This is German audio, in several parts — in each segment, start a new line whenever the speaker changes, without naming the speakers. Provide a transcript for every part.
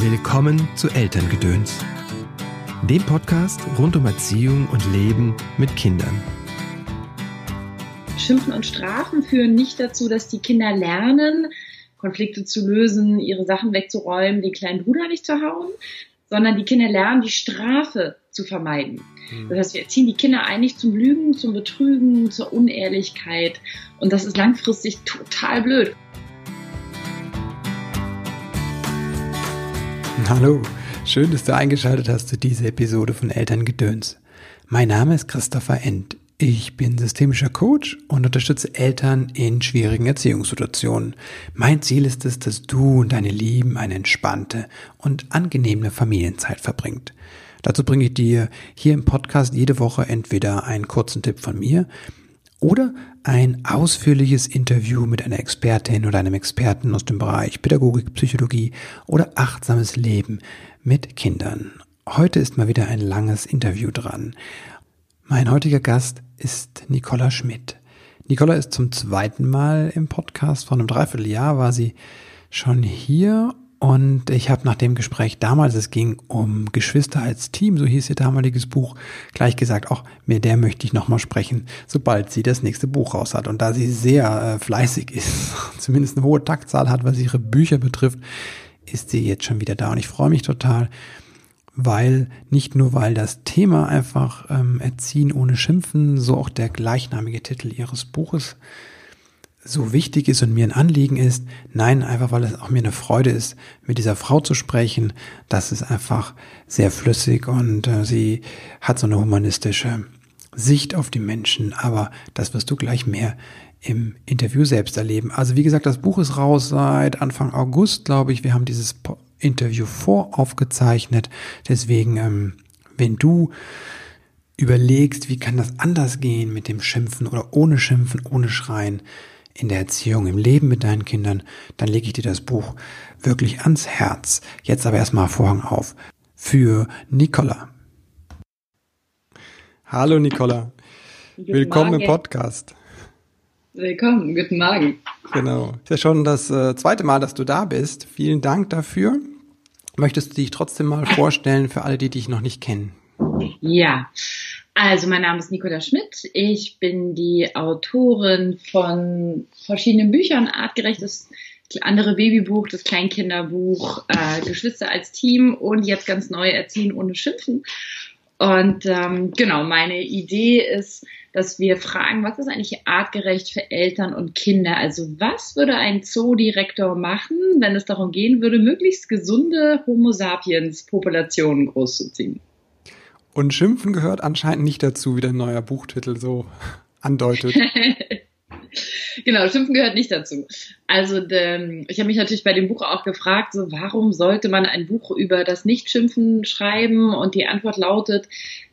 Willkommen zu Elterngedöns, dem Podcast rund um Erziehung und Leben mit Kindern.
Schimpfen und Strafen führen nicht dazu, dass die Kinder lernen, Konflikte zu lösen, ihre Sachen wegzuräumen, den kleinen Bruder nicht zu hauen, sondern die Kinder lernen, die Strafe zu vermeiden. Hm. Das heißt, wir erziehen die Kinder eigentlich zum Lügen, zum Betrügen, zur Unehrlichkeit. Und das ist langfristig total blöd.
Hallo, schön, dass du eingeschaltet hast zu dieser Episode von Elterngedöns. Mein Name ist Christopher End. Ich bin systemischer Coach und unterstütze Eltern in schwierigen Erziehungssituationen. Mein Ziel ist es, dass du und deine Lieben eine entspannte und angenehme Familienzeit verbringt. Dazu bringe ich dir hier im Podcast jede Woche entweder einen kurzen Tipp von mir oder ein ausführliches Interview mit einer Expertin oder einem Experten aus dem Bereich Pädagogik, Psychologie oder achtsames Leben mit Kindern. Heute ist mal wieder ein langes Interview dran. Mein heutiger Gast ist Nicola Schmidt. Nicola ist zum zweiten Mal im Podcast. Vor einem Dreivierteljahr war sie schon hier und ich habe nach dem Gespräch damals, es ging um Geschwister als Team, so hieß ihr damaliges Buch, gleich gesagt, auch mit der möchte ich nochmal sprechen, sobald sie das nächste Buch raus hat. Und da sie sehr äh, fleißig ist, zumindest eine hohe Taktzahl hat, was ihre Bücher betrifft, ist sie jetzt schon wieder da. Und ich freue mich total, weil nicht nur weil das Thema einfach ähm, Erziehen ohne Schimpfen, so auch der gleichnamige Titel ihres Buches so wichtig ist und mir ein Anliegen ist. Nein, einfach weil es auch mir eine Freude ist, mit dieser Frau zu sprechen. Das ist einfach sehr flüssig und äh, sie hat so eine humanistische Sicht auf die Menschen. Aber das wirst du gleich mehr im Interview selbst erleben. Also wie gesagt, das Buch ist raus seit Anfang August, glaube ich. Wir haben dieses Interview voraufgezeichnet. Deswegen, ähm, wenn du überlegst, wie kann das anders gehen mit dem Schimpfen oder ohne Schimpfen, ohne Schreien, in der Erziehung, im Leben mit deinen Kindern, dann lege ich dir das Buch wirklich ans Herz. Jetzt aber erstmal Vorhang auf für Nicola. Hallo Nicola. Guten Willkommen Morgen. im Podcast.
Willkommen, guten Morgen.
Genau. Ist ja schon das äh, zweite Mal, dass du da bist. Vielen Dank dafür. Möchtest du dich trotzdem mal vorstellen für alle, die dich noch nicht kennen?
Ja, also mein Name ist Nicola Schmidt. Ich bin die Autorin von verschiedenen Büchern, artgerechtes andere Babybuch, das Kleinkinderbuch, äh, Geschwister als Team und jetzt ganz neu Erziehen ohne Schimpfen. Und ähm, genau, meine Idee ist, dass wir fragen, was ist eigentlich artgerecht für Eltern und Kinder? Also was würde ein Zoodirektor machen, wenn es darum gehen würde, möglichst gesunde Homo sapiens Populationen großzuziehen?
Und Schimpfen gehört anscheinend nicht dazu, wie der neue Buchtitel so andeutet.
genau, Schimpfen gehört nicht dazu. Also ähm, ich habe mich natürlich bei dem Buch auch gefragt, so warum sollte man ein Buch über das Nichtschimpfen schreiben? Und die Antwort lautet,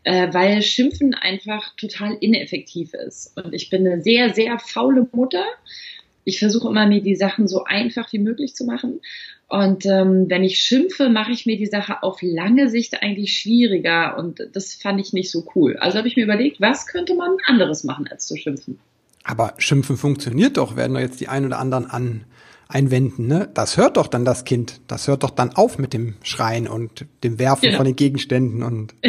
äh, weil Schimpfen einfach total ineffektiv ist. Und ich bin eine sehr, sehr faule Mutter. Ich versuche immer, mir die Sachen so einfach wie möglich zu machen. Und ähm, wenn ich schimpfe, mache ich mir die Sache auf lange Sicht eigentlich schwieriger und das fand ich nicht so cool. Also habe ich mir überlegt, was könnte man anderes machen als zu schimpfen.
Aber Schimpfen funktioniert doch, werden doch jetzt die ein oder anderen an einwenden, ne? Das hört doch dann das Kind. Das hört doch dann auf mit dem Schreien und dem Werfen genau. von den Gegenständen und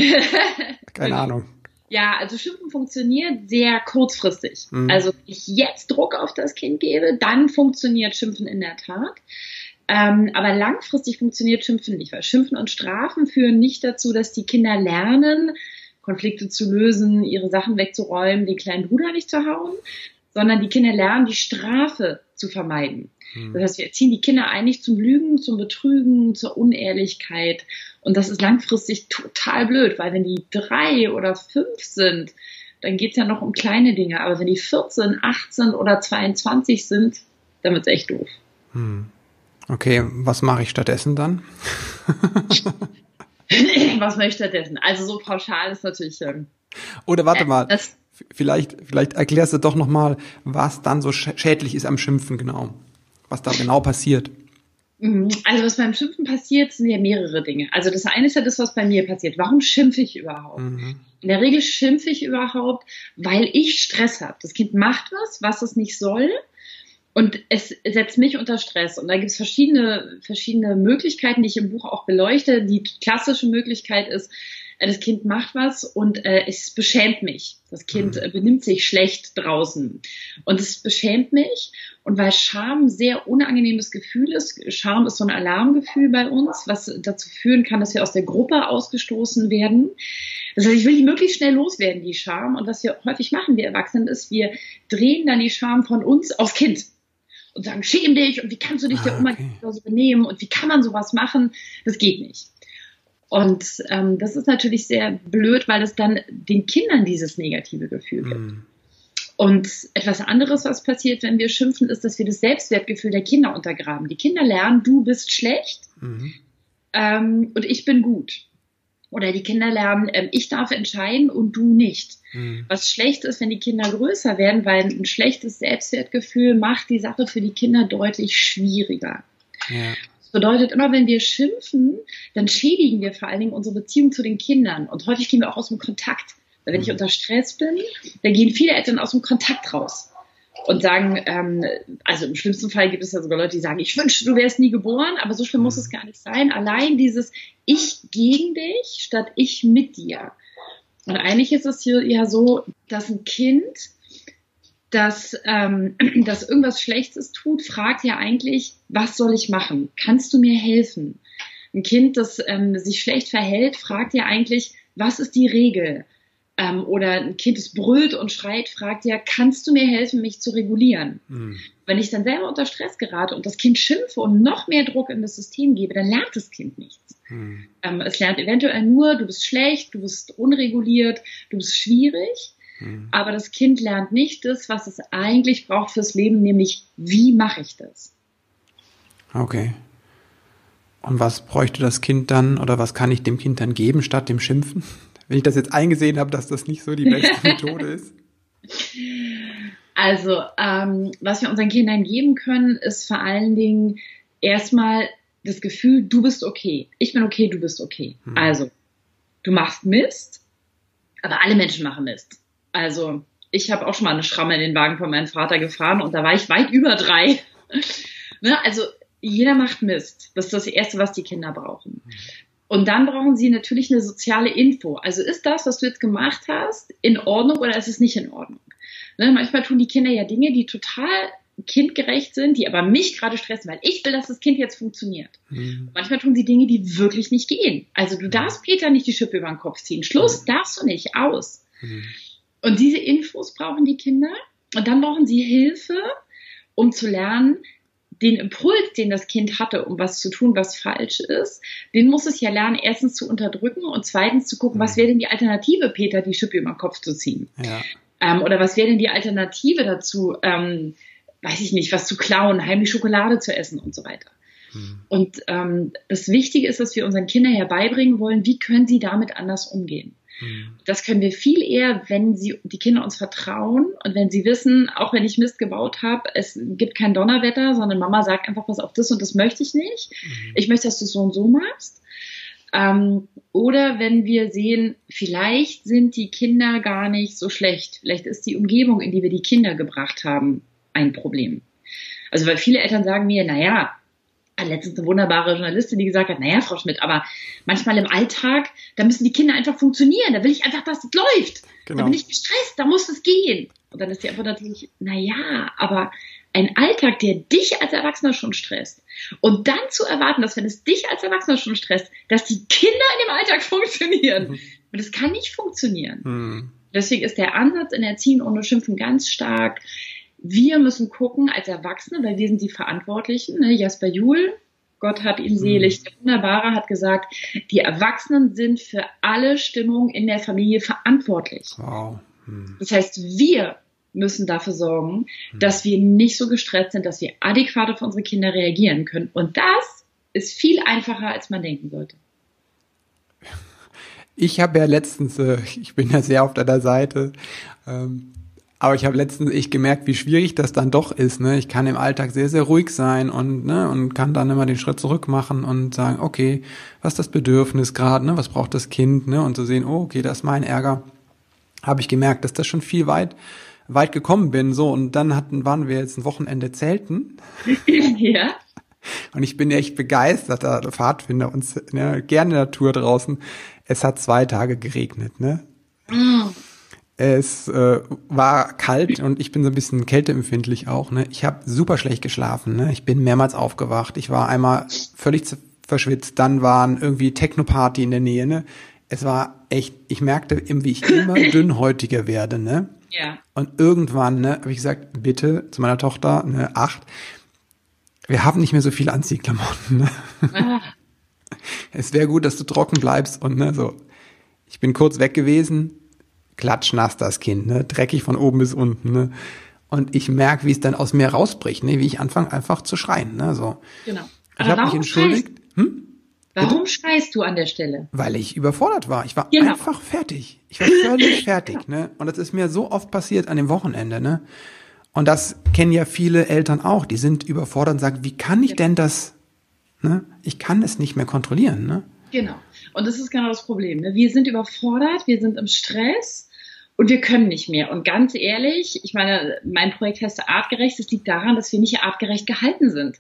keine genau. Ahnung.
Ja, also Schimpfen funktioniert sehr kurzfristig. Mhm. Also wenn ich jetzt Druck auf das Kind gebe, dann funktioniert Schimpfen in der Tat. Ähm, aber langfristig funktioniert Schimpfen nicht, weil Schimpfen und Strafen führen nicht dazu, dass die Kinder lernen, Konflikte zu lösen, ihre Sachen wegzuräumen, den kleinen Bruder nicht zu hauen, sondern die Kinder lernen, die Strafe zu vermeiden. Hm. Das heißt, wir erziehen die Kinder eigentlich zum Lügen, zum Betrügen, zur Unehrlichkeit. Und das ist langfristig total blöd, weil wenn die drei oder fünf sind, dann geht's ja noch um kleine Dinge. Aber wenn die 14, 18 oder 22 sind, dann wird's echt doof. Hm.
Okay, was mache ich stattdessen dann?
was mache ich stattdessen? Also so pauschal ist natürlich. Ähm,
Oder warte äh, mal. Vielleicht, vielleicht erklärst du doch nochmal, was dann so schädlich ist am Schimpfen genau. Was da genau passiert.
Mhm. Also was beim Schimpfen passiert, sind ja mehrere Dinge. Also das eine ist ja das, was bei mir passiert. Warum schimpfe ich überhaupt? Mhm. In der Regel schimpfe ich überhaupt, weil ich Stress habe. Das Kind macht was, was es nicht soll Und es setzt mich unter Stress. Und da gibt es verschiedene, verschiedene Möglichkeiten, die ich im Buch auch beleuchte. Die klassische Möglichkeit ist, äh, das Kind macht was und äh, es beschämt mich. Das Kind äh, benimmt sich schlecht draußen. Und es beschämt mich. Und weil Scham ein sehr unangenehmes Gefühl ist, Scham ist so ein Alarmgefühl bei uns, was dazu führen kann, dass wir aus der Gruppe ausgestoßen werden. Das heißt, ich will die möglichst schnell loswerden, die Scham. Und was wir häufig machen, wir Erwachsenen, ist, wir drehen dann die Scham von uns aufs Kind und sagen, schäm dich und wie kannst du dich ah, der Oma okay. so benehmen und wie kann man sowas machen? Das geht nicht. Und ähm, das ist natürlich sehr blöd, weil es dann den Kindern dieses negative Gefühl gibt. Mm. Und etwas anderes, was passiert, wenn wir schimpfen, ist, dass wir das Selbstwertgefühl der Kinder untergraben. Die Kinder lernen, du bist schlecht mhm. ähm, und ich bin gut. Oder die Kinder lernen, ähm, ich darf entscheiden und du nicht. Mhm. Was schlecht ist, wenn die Kinder größer werden, weil ein schlechtes Selbstwertgefühl macht die Sache für die Kinder deutlich schwieriger. Ja. Das bedeutet, immer wenn wir schimpfen, dann schädigen wir vor allen Dingen unsere Beziehung zu den Kindern. Und häufig gehen wir auch aus dem Kontakt. Weil wenn ich mhm. unter Stress bin, dann gehen viele Eltern aus dem Kontakt raus und sagen, ähm, also im schlimmsten Fall gibt es ja sogar Leute, die sagen, ich wünschte, du wärst nie geboren, aber so schlimm muss mhm. es gar nicht sein. Allein dieses Ich gegen dich statt ich mit dir. Und eigentlich ist es hier ja so, dass ein Kind, das, ähm, das irgendwas Schlechtes tut, fragt ja eigentlich, was soll ich machen? Kannst du mir helfen? Ein Kind, das ähm, sich schlecht verhält, fragt ja eigentlich, was ist die Regel? Ähm, oder ein Kind, das brüllt und schreit, fragt ja, kannst du mir helfen, mich zu regulieren? Mhm. Wenn ich dann selber unter Stress gerate und das Kind schimpfe und noch mehr Druck in das System gebe, dann lernt das Kind nichts. Mhm. Ähm, es lernt eventuell nur, du bist schlecht, du bist unreguliert, du bist schwierig. Mhm. Aber das Kind lernt nicht das, was es eigentlich braucht fürs Leben, nämlich wie mache ich das?
Okay. Und was bräuchte das Kind dann oder was kann ich dem Kind dann geben statt dem Schimpfen? Wenn ich das jetzt eingesehen habe, dass das nicht so die beste Methode ist?
Also, ähm, was wir unseren Kindern geben können, ist vor allen Dingen erstmal das Gefühl, du bist okay. Ich bin okay, du bist okay. Hm. Also, du machst Mist, aber alle Menschen machen Mist. Also, ich habe auch schon mal eine Schramme in den Wagen von meinem Vater gefahren und da war ich weit über drei. ne? Also, jeder macht Mist. Das ist das Erste, was die Kinder brauchen. Und dann brauchen sie natürlich eine soziale Info. Also ist das, was du jetzt gemacht hast, in Ordnung oder ist es nicht in Ordnung? Ne, manchmal tun die Kinder ja Dinge, die total kindgerecht sind, die aber mich gerade stressen, weil ich will, dass das Kind jetzt funktioniert. Mhm. Manchmal tun sie Dinge, die wirklich nicht gehen. Also du darfst Peter nicht die Schippe über den Kopf ziehen. Schluss, mhm. darfst du nicht, aus. Mhm. Und diese Infos brauchen die Kinder. Und dann brauchen sie Hilfe, um zu lernen, den Impuls, den das Kind hatte, um was zu tun, was falsch ist, den muss es ja lernen, erstens zu unterdrücken und zweitens zu gucken, was mhm. wäre denn die Alternative, Peter, die Schippe über den Kopf zu ziehen? Ja. Ähm, oder was wäre denn die Alternative dazu, ähm, weiß ich nicht, was zu klauen, heimlich Schokolade zu essen und so weiter. Mhm. Und ähm, das Wichtige ist, dass wir unseren Kindern herbeibringen wollen, wie können sie damit anders umgehen. Mhm. Das können wir viel eher, wenn sie die Kinder uns vertrauen und wenn sie wissen, auch wenn ich Mist gebaut habe, es gibt kein Donnerwetter, sondern Mama sagt einfach, was auf das und das möchte ich nicht. Mhm. Ich möchte, dass du es so und so machst. Ähm, oder wenn wir sehen, vielleicht sind die Kinder gar nicht so schlecht. Vielleicht ist die Umgebung, in die wir die Kinder gebracht haben, ein Problem. Also weil viele Eltern sagen mir, naja, letztens eine wunderbare Journalistin, die gesagt hat, naja, Frau Schmidt, aber manchmal im Alltag, da müssen die Kinder einfach funktionieren. Da will ich einfach, dass es läuft. Genau. Da bin ich gestresst, da muss es gehen. Und dann ist die Antwort natürlich, naja, aber ein Alltag, der dich als Erwachsener schon stresst. Und dann zu erwarten, dass wenn es dich als Erwachsener schon stresst, dass die Kinder in dem Alltag funktionieren. Mhm. Und das kann nicht funktionieren. Mhm. Deswegen ist der Ansatz in Erziehen ohne Schimpfen ganz stark wir müssen gucken als Erwachsene, weil wir sind die Verantwortlichen. Ne? Jasper Juhl, Gott hat ihn selig, der Wunderbare hat gesagt, die Erwachsenen sind für alle Stimmungen in der Familie verantwortlich. Wow. Hm. Das heißt, wir müssen dafür sorgen, hm. dass wir nicht so gestresst sind, dass wir adäquat auf unsere Kinder reagieren können. Und das ist viel einfacher, als man denken sollte.
Ich habe ja letztens, äh, ich bin ja sehr auf deiner Seite, ähm, aber ich habe letztens echt gemerkt, wie schwierig das dann doch ist. Ne? Ich kann im Alltag sehr, sehr ruhig sein und, ne, und kann dann immer den Schritt zurück machen und sagen, okay, was ist das Bedürfnis gerade, ne? was braucht das Kind, ne? Und zu sehen, oh, okay, das ist mein Ärger. Habe ich gemerkt, dass das schon viel weit weit gekommen bin, so, und dann hatten, waren wir jetzt ein Wochenende zelten. ja. Und ich bin echt begeisterter Pfadfinder und ne, gerne Natur draußen. Es hat zwei Tage geregnet, ne? Mm. Es äh, war kalt und ich bin so ein bisschen kälteempfindlich auch. Ne? Ich habe super schlecht geschlafen. Ne? Ich bin mehrmals aufgewacht. Ich war einmal völlig verschwitzt. Dann waren irgendwie Techno-Party in der Nähe. Ne? Es war echt, ich merkte, wie ich immer dünnhäutiger werde. Ne? Ja. Und irgendwann ne, habe ich gesagt, bitte zu meiner Tochter, ne, acht, wir haben nicht mehr so viele Anziehklamotten. Ne? Ah. Es wäre gut, dass du trocken bleibst und ne, so. Ich bin kurz weg gewesen, klatschnass das Kind, ne, dreckig von oben bis unten, ne. Und ich merke, wie es dann aus mir rausbricht, ne, wie ich anfange einfach zu schreien, ne, so. Genau.
Aber ich habe mich entschuldigt. Hm? Warum Bitte? schreist du an der Stelle?
Weil ich überfordert war. Ich war genau. einfach fertig. Ich war völlig fertig, ne? Und das ist mir so oft passiert an dem Wochenende, ne? Und das kennen ja viele Eltern auch. Die sind überfordert und sagen, wie kann ich denn das, ne? Ich kann es nicht mehr kontrollieren, ne?
Genau. Und das ist genau das Problem. Ne? Wir sind überfordert, wir sind im Stress und wir können nicht mehr. Und ganz ehrlich, ich meine, mein Projekt heißt artgerecht. Es liegt daran, dass wir nicht artgerecht gehalten sind.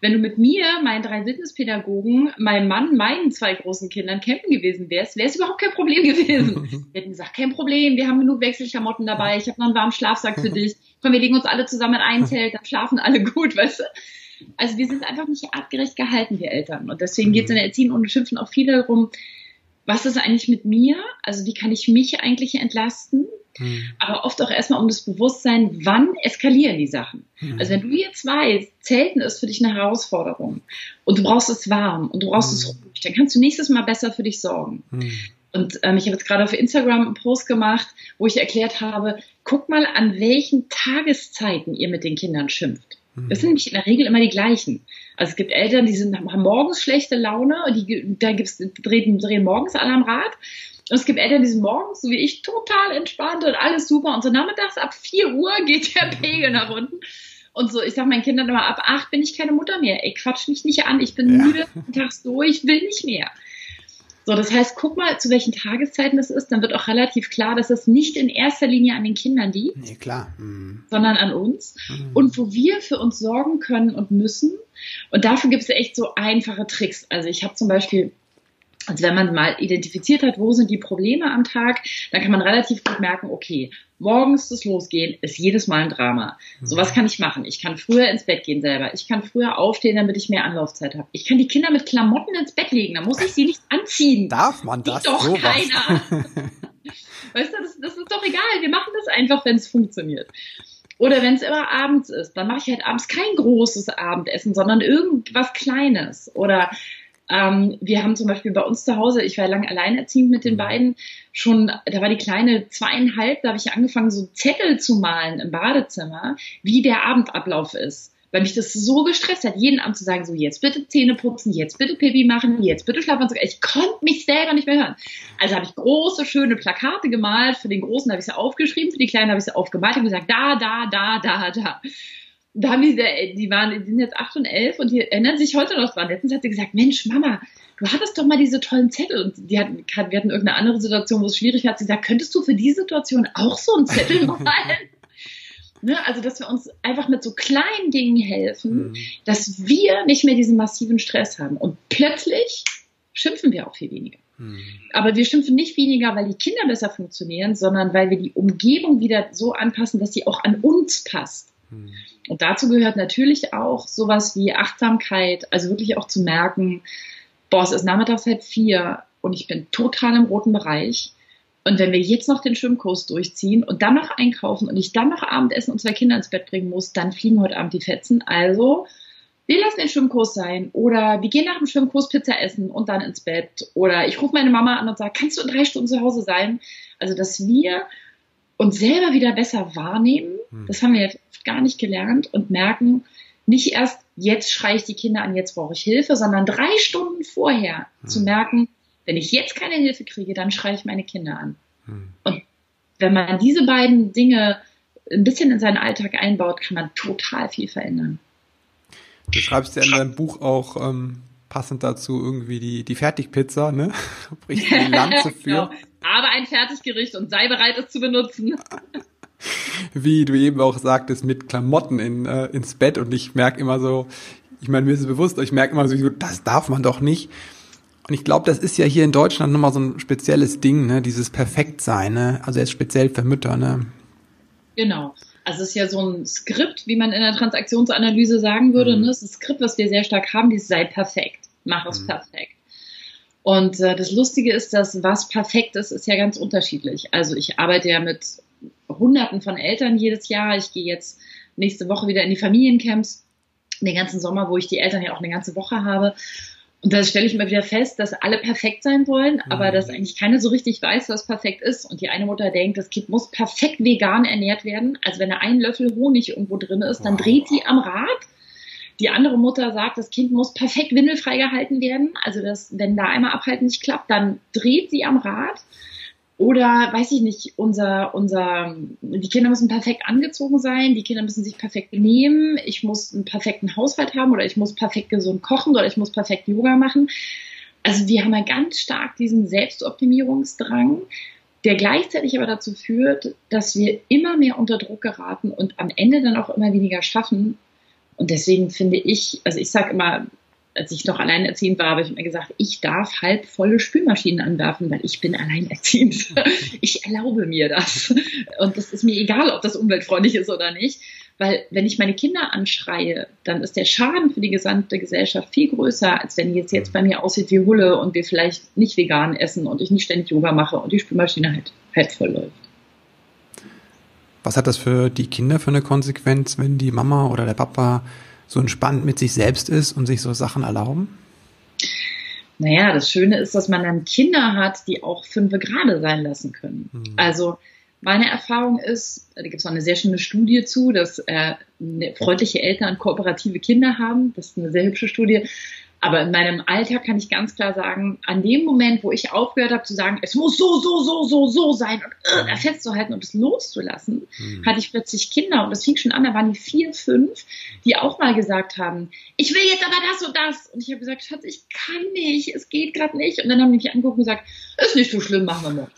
Wenn du mit mir, meinen drei Witnesspädagogen, meinem Mann, meinen zwei großen Kindern campen gewesen wärst, wäre es überhaupt kein Problem gewesen. Wir hätten gesagt, kein Problem, wir haben genug Wechselklamotten dabei, ich habe noch einen warmen Schlafsack für dich komm, wir legen uns alle zusammen in ein Zelt, dann schlafen alle gut, weißt du? Also wir sind einfach nicht artgerecht gehalten, wir Eltern. Und deswegen geht es in der Erziehung und Schimpfen auch viel darum, was ist eigentlich mit mir? Also wie kann ich mich eigentlich entlasten? Mhm. Aber oft auch erstmal um das Bewusstsein, wann eskalieren die Sachen. Mhm. Also wenn du jetzt weißt, Zelten ist für dich eine Herausforderung und du brauchst es warm und du brauchst mhm. es ruhig, dann kannst du nächstes Mal besser für dich sorgen. Mhm. Und ähm, ich habe jetzt gerade auf Instagram einen Post gemacht, wo ich erklärt habe, guck mal, an welchen Tageszeiten ihr mit den Kindern schimpft. Mhm. Das sind nämlich in der Regel immer die gleichen. Also es gibt Eltern, die sind, haben morgens schlechte Laune, die, da gibt's, drehen, drehen morgens alle am Rad. Und es gibt Eltern, die sind morgens, so wie ich, total entspannt und alles super. Und so nachmittags ab 4 Uhr geht der Pegel nach unten. Und so, ich sage meinen Kindern immer, ab 8 bin ich keine Mutter mehr. Ey, quatsch mich nicht an, ich bin ja. müde, tags durch, will nicht mehr. So, das heißt, guck mal, zu welchen Tageszeiten das ist, dann wird auch relativ klar, dass es nicht in erster Linie an den Kindern liegt.
Nee, klar. Mhm.
Sondern an uns. Mhm. Und wo wir für uns sorgen können und müssen. Und dafür gibt es echt so einfache Tricks. Also ich habe zum Beispiel also wenn man mal identifiziert hat, wo sind die Probleme am Tag, dann kann man relativ gut merken, okay, morgens das Losgehen ist jedes Mal ein Drama. So was kann ich machen. Ich kann früher ins Bett gehen selber. Ich kann früher aufstehen, damit ich mehr Anlaufzeit habe. Ich kann die Kinder mit Klamotten ins Bett legen. Da muss ich sie nicht anziehen.
Darf man das?
Sieht doch so keiner. weißt du, das, das ist doch egal. Wir machen das einfach, wenn es funktioniert. Oder wenn es immer abends ist, dann mache ich halt abends kein großes Abendessen, sondern irgendwas Kleines. Oder ähm, wir haben zum Beispiel bei uns zu Hause, ich war lange alleinerziehend mit den mhm. beiden, schon, da war die kleine zweieinhalb, da habe ich angefangen, so Zettel zu malen im Badezimmer, wie der Abendablauf ist. Weil mich das so gestresst hat, jeden Abend zu sagen, so jetzt bitte Zähne putzen, jetzt bitte Pipi machen, jetzt bitte schlafen. Ich konnte mich selber nicht mehr hören. Also habe ich große, schöne Plakate gemalt. Für den Großen habe ich sie aufgeschrieben, für die Kleinen habe ich sie aufgemalt und gesagt, da, da, da, da, da da haben die, die waren, die sind jetzt acht und elf und die erinnern sich heute noch dran. Letztens hat sie gesagt, Mensch, Mama, du hattest doch mal diese tollen Zettel und die hatten, wir hatten irgendeine andere Situation, wo es schwierig war. Sie gesagt, könntest du für die Situation auch so einen Zettel malen? ne? Also, dass wir uns einfach mit so kleinen Dingen helfen, mhm. dass wir nicht mehr diesen massiven Stress haben. Und plötzlich schimpfen wir auch viel weniger. Mhm. Aber wir schimpfen nicht weniger, weil die Kinder besser funktionieren, sondern weil wir die Umgebung wieder so anpassen, dass sie auch an uns passt. Mhm. Und dazu gehört natürlich auch sowas wie Achtsamkeit, also wirklich auch zu merken, boah, es ist nachmittags halb vier und ich bin total im roten Bereich. Und wenn wir jetzt noch den Schwimmkurs durchziehen und dann noch einkaufen und ich dann noch Abendessen und zwei Kinder ins Bett bringen muss, dann fliegen heute Abend die Fetzen. Also, wir lassen den Schwimmkurs sein oder wir gehen nach dem Schwimmkurs Pizza essen und dann ins Bett. Oder ich rufe meine Mama an und sage, kannst du in drei Stunden zu Hause sein? Also, dass wir uns selber wieder besser wahrnehmen. Hm. Das haben wir jetzt gar nicht gelernt und merken, nicht erst jetzt schreie ich die Kinder an, jetzt brauche ich Hilfe, sondern drei Stunden vorher hm. zu merken, wenn ich jetzt keine Hilfe kriege, dann schreie ich meine Kinder an. Hm. Und wenn man diese beiden Dinge ein bisschen in seinen Alltag einbaut, kann man total viel verändern.
Du schreibst ja in deinem Buch auch ähm, passend dazu irgendwie die, die Fertigpizza, ne? Bricht die Lanze für. genau
habe ein Fertiggericht und sei bereit, es zu benutzen.
wie du eben auch sagtest, mit Klamotten in, äh, ins Bett und ich merke immer so, ich meine, mir ist es bewusst, ich merke immer so, das darf man doch nicht. Und ich glaube, das ist ja hier in Deutschland nochmal so ein spezielles Ding, ne? dieses Perfektsein, ne? also jetzt speziell für Mütter. Ne?
Genau. Also es ist ja so ein Skript, wie man in der Transaktionsanalyse sagen würde. Mhm. Ne? Es ist ein Skript, was wir sehr stark haben, dieses sei perfekt, mach es mhm. perfekt. Und äh, das Lustige ist, dass was perfekt ist, ist ja ganz unterschiedlich. Also ich arbeite ja mit Hunderten von Eltern jedes Jahr. Ich gehe jetzt nächste Woche wieder in die Familiencamps, den ganzen Sommer, wo ich die Eltern ja auch eine ganze Woche habe. Und da stelle ich immer wieder fest, dass alle perfekt sein wollen, mhm. aber dass eigentlich keiner so richtig weiß, was perfekt ist. Und die eine Mutter denkt, das Kind muss perfekt vegan ernährt werden. Also wenn da ein Löffel Honig irgendwo drin ist, dann dreht sie am Rad. Die andere Mutter sagt, das Kind muss perfekt windelfrei gehalten werden. Also dass, wenn da einmal abhalten nicht klappt, dann dreht sie am Rad. Oder weiß ich nicht, unser, unser, die Kinder müssen perfekt angezogen sein, die Kinder müssen sich perfekt benehmen, ich muss einen perfekten Haushalt haben oder ich muss perfekt gesund kochen oder ich muss perfekt Yoga machen. Also die haben ja ganz stark diesen Selbstoptimierungsdrang, der gleichzeitig aber dazu führt, dass wir immer mehr unter Druck geraten und am Ende dann auch immer weniger schaffen. Und deswegen finde ich, also ich sage immer, als ich noch alleinerziehend war, habe ich mir gesagt, ich darf halb volle Spülmaschinen anwerfen, weil ich bin alleinerziehend. Ich erlaube mir das. Und das ist mir egal, ob das umweltfreundlich ist oder nicht. Weil wenn ich meine Kinder anschreie, dann ist der Schaden für die gesamte Gesellschaft viel größer, als wenn jetzt jetzt bei mir aussieht wie Hulle und wir vielleicht nicht vegan essen und ich nicht ständig Yoga mache und die Spülmaschine halt, halt voll läuft.
Was hat das für die Kinder für eine Konsequenz, wenn die Mama oder der Papa so entspannt mit sich selbst ist und sich so Sachen erlauben?
Naja, das Schöne ist, dass man dann Kinder hat, die auch fünfe gerade sein lassen können. Mhm. Also meine Erfahrung ist, da gibt es auch eine sehr schöne Studie zu, dass äh, freundliche Eltern kooperative Kinder haben. Das ist eine sehr hübsche Studie. Aber in meinem Alltag kann ich ganz klar sagen, an dem Moment, wo ich aufgehört habe zu sagen, es muss so, so, so, so, so sein und äh, da festzuhalten und es loszulassen, mhm. hatte ich plötzlich Kinder und das fing schon an, da waren die vier, fünf, die auch mal gesagt haben, ich will jetzt aber das und das. Und ich habe gesagt, Schatz, ich kann nicht, es geht gerade nicht. Und dann haben die mich angeguckt und gesagt, ist nicht so schlimm, machen wir morgen.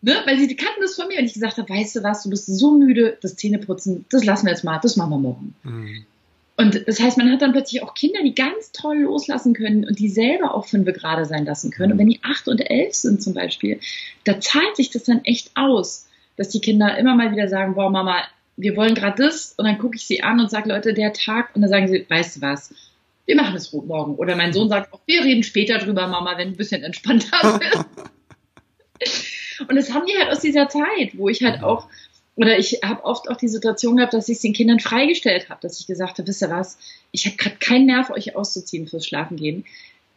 Ne? Weil sie kannten das von mir und ich gesagt habe, weißt du was, du bist so müde, das Zähneputzen, das lassen wir jetzt mal, das machen wir morgen. Mhm. Und das heißt, man hat dann plötzlich auch Kinder, die ganz toll loslassen können und die selber auch fünf gerade sein lassen können. Und wenn die acht und elf sind zum Beispiel, da zahlt sich das dann echt aus, dass die Kinder immer mal wieder sagen, boah, Mama, wir wollen gerade das. Und dann gucke ich sie an und sage, Leute, der Tag. Und dann sagen sie, weißt du was, wir machen es morgen. Oder mein Sohn sagt auch, wir reden später drüber, Mama, wenn du ein bisschen entspannter bist. und das haben die halt aus dieser Zeit, wo ich halt auch oder ich habe oft auch die Situation gehabt, dass ich es den Kindern freigestellt habe, dass ich gesagt habe, wisst ihr was, ich habe gerade keinen Nerv, euch auszuziehen fürs Schlafengehen.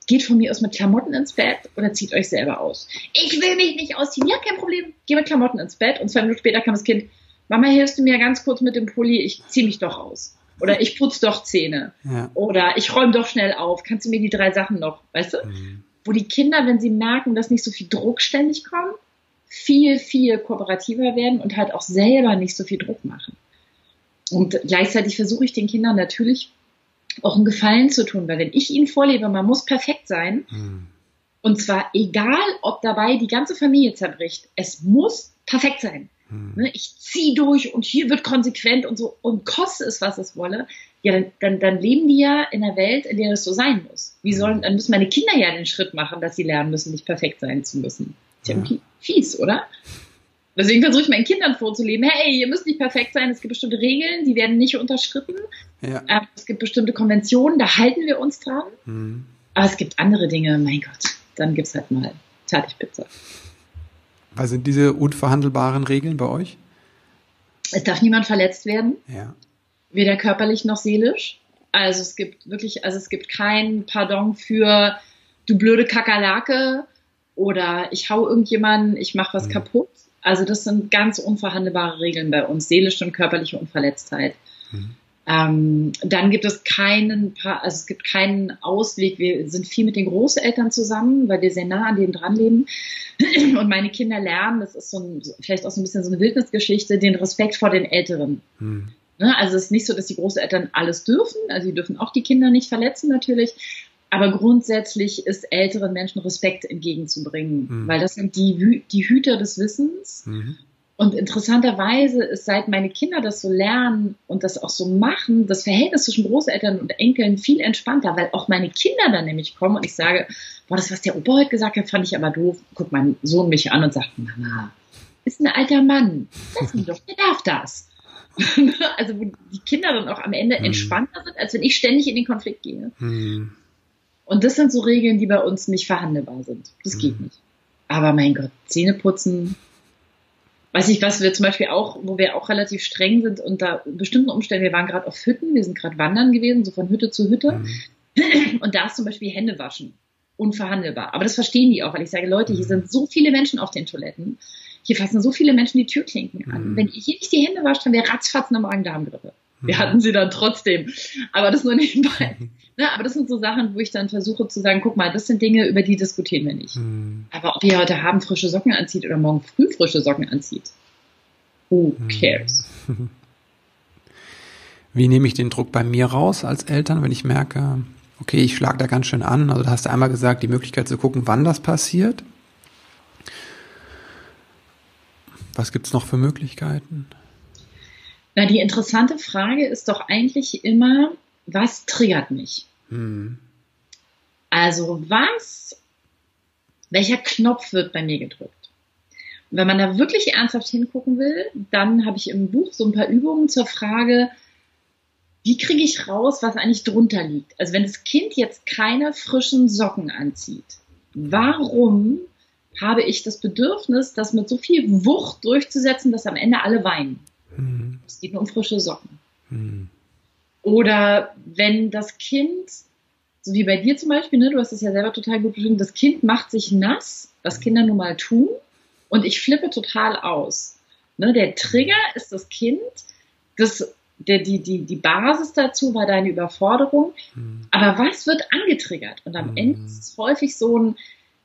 Geht von mir aus mit Klamotten ins Bett oder zieht euch selber aus. Ich will mich nicht ausziehen. Ja, kein Problem. Geh mit Klamotten ins Bett. Und zwei Minuten später kam das Kind, Mama, hilfst du mir ganz kurz mit dem Pulli? Ich ziehe mich doch aus. Oder ich putze doch Zähne. Ja. Oder ich räume doch schnell auf. Kannst du mir die drei Sachen noch, weißt du? Mhm. Wo die Kinder, wenn sie merken, dass nicht so viel Druck ständig kommt, viel, viel kooperativer werden und halt auch selber nicht so viel Druck machen. Und gleichzeitig versuche ich den Kindern natürlich auch einen Gefallen zu tun, weil wenn ich ihnen vorlebe, man muss perfekt sein, mhm. und zwar egal, ob dabei die ganze Familie zerbricht, es muss perfekt sein. Mhm. Ich ziehe durch und hier wird konsequent und so und koste es, was es wolle. Ja, dann, dann, dann leben die ja in einer Welt, in der es so sein muss. Wie sollen, dann müssen meine Kinder ja den Schritt machen, dass sie lernen müssen, nicht perfekt sein zu müssen. Ist ja, ja. fies, oder? Deswegen versuche ich meinen Kindern vorzuleben, hey, ihr müsst nicht perfekt sein, es gibt bestimmte Regeln, die werden nicht unterschritten. Ja. Ähm, es gibt bestimmte Konventionen, da halten wir uns dran. Mhm. Aber es gibt andere Dinge, mein Gott, dann gibt es halt mal Fertigpizza.
Was sind diese unverhandelbaren Regeln bei euch?
Es darf niemand verletzt werden.
Ja.
Weder körperlich noch seelisch. Also es gibt wirklich, also es gibt kein Pardon für du blöde Kakerlake, oder ich hau irgendjemanden, ich mache was mhm. kaputt. Also das sind ganz unverhandelbare Regeln bei uns, seelische und körperliche Unverletztheit. Mhm. Ähm, dann gibt es keinen, also es gibt keinen Ausweg. Wir sind viel mit den Großeltern zusammen, weil wir sehr nah an denen dran leben. Und meine Kinder lernen, das ist so ein, vielleicht auch so ein bisschen so eine Wildnisgeschichte, den Respekt vor den Älteren. Mhm. Ne, also es ist nicht so, dass die Großeltern alles dürfen, also sie dürfen auch die Kinder nicht verletzen natürlich, aber grundsätzlich ist älteren Menschen Respekt entgegenzubringen, mhm. weil das sind die, die Hüter des Wissens. Mhm. Und interessanterweise ist, seit meine Kinder das so lernen und das auch so machen, das Verhältnis zwischen Großeltern und Enkeln viel entspannter, weil auch meine Kinder dann nämlich kommen und ich sage, boah, das, was der Opa heute gesagt hat, fand ich aber doof. Guckt mein Sohn mich an und sagt, Mama, ist ein alter Mann. Lass ihn doch, der darf das. also wo die Kinder dann auch am Ende hm. entspannter sind, als wenn ich ständig in den Konflikt gehe. Hm. Und das sind so Regeln, die bei uns nicht verhandelbar sind. Das geht hm. nicht. Aber mein Gott, Zähne putzen, weiß ich, was wir zum Beispiel auch, wo wir auch relativ streng sind unter bestimmten Umständen, wir waren gerade auf Hütten, wir sind gerade wandern gewesen, so von Hütte zu Hütte. Mhm. Und da ist zum Beispiel Hände waschen. Unverhandelbar. Aber das verstehen die auch, weil ich sage, Leute, hier mhm. sind so viele Menschen auf den Toiletten. Hier fassen so viele Menschen die Türklinken an. Mhm. Wenn ihr hier nicht die Hände wascht, dann wäre ratzfatz eine Magen-Darm-Grippe. Wir hatten sie dann trotzdem. Aber das nur nebenbei. Ne, aber das sind so Sachen, wo ich dann versuche zu sagen, guck mal, das sind Dinge, über die diskutieren wir nicht. Mhm. Aber ob ihr heute Abend frische Socken anzieht oder morgen früh frische Socken anzieht, who hm. cares?
Wie nehme ich den Druck bei mir raus als Eltern, wenn ich merke, okay, ich schlage da ganz schön an. Also da hast du einmal gesagt, die Möglichkeit zu gucken, wann das passiert. Was gibt's noch für Möglichkeiten?
Na, die interessante Frage ist doch eigentlich immer, was triggert mich? Mhm. Also was, welcher Knopf wird bei mir gedrückt? Und wenn man da wirklich ernsthaft hingucken will, dann habe ich im Buch so ein paar Übungen zur Frage, wie kriege ich raus, was eigentlich drunter liegt? Also wenn das Kind jetzt keine frischen Socken anzieht, warum habe ich das Bedürfnis, das mit so viel Wucht durchzusetzen, dass am Ende alle weinen? Mhm. Es geht nur um frische Socken. Mhm. Oder wenn das Kind, so wie bei dir zum Beispiel, ne, du hast es ja selber total gut beschrieben, das Kind macht sich nass, was Kinder nun mal tun, und ich flippe total aus. Ne, der Trigger ist das Kind, das, der, die, die, die Basis dazu war deine Überforderung. Mhm. Aber was wird angetriggert? Und am mhm. Ende ist es häufig so ein,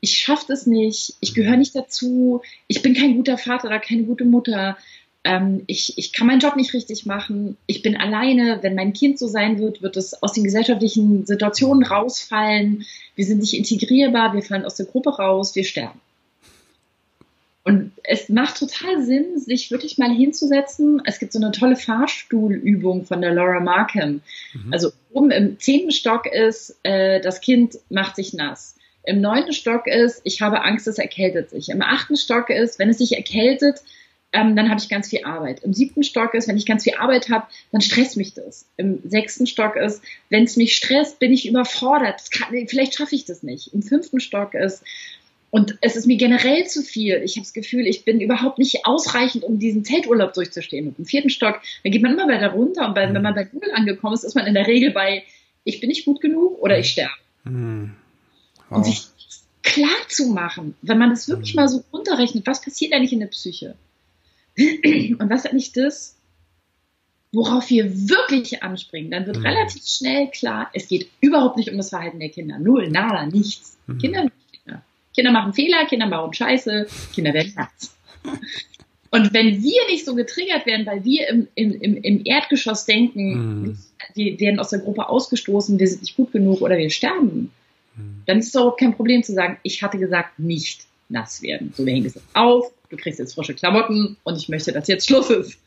ich schaffe das nicht, ich gehöre nicht dazu, ich bin kein guter Vater oder keine gute Mutter, ähm, ich, ich kann meinen Job nicht richtig machen, ich bin alleine, wenn mein Kind so sein wird, wird es aus den gesellschaftlichen Situationen rausfallen, wir sind nicht integrierbar, wir fallen aus der Gruppe raus, wir sterben. Und es macht total Sinn, sich wirklich mal hinzusetzen. Es gibt so eine tolle Fahrstuhlübung von der Laura Markham. Mhm. Also oben im zehnten Stock ist, äh, das Kind macht sich nass. Im neunten Stock ist, ich habe Angst, es erkältet sich. Im achten Stock ist, wenn es sich erkältet, ähm, dann habe ich ganz viel Arbeit. Im siebten Stock ist, wenn ich ganz viel Arbeit habe, dann stresst mich das. Im sechsten Stock ist, wenn es mich stresst, bin ich überfordert. Kann, vielleicht schaffe ich das nicht. Im fünften Stock ist, und es ist mir generell zu viel. Ich habe das Gefühl, ich bin überhaupt nicht ausreichend, um diesen Zelturlaub durchzustehen. Und im vierten Stock, dann geht man immer weiter runter. Und bei, wenn man bei Google angekommen ist, ist man in der Regel bei, ich bin nicht gut genug oder ich sterbe. Mhm. Wow. Und sich klar zu machen, wenn man das wirklich mhm. mal so runterrechnet, was passiert eigentlich in der Psyche? Und was ist eigentlich das, worauf wir wirklich anspringen? Dann wird mhm. relativ schnell klar, es geht überhaupt nicht um das Verhalten der Kinder. Null, nada, nichts. Mhm. Kinder, Kinder. Kinder machen Fehler, Kinder bauen Scheiße, Kinder werden nass. Und wenn wir nicht so getriggert werden, weil wir im, im, im Erdgeschoss denken, mhm. die werden aus der Gruppe ausgestoßen, wir sind nicht gut genug oder wir sterben, mhm. dann ist es auch kein Problem zu sagen, ich hatte gesagt, nicht nass werden. So, wir hängen das auf, du kriegst jetzt frische Klamotten und ich möchte, dass jetzt Schluss ist.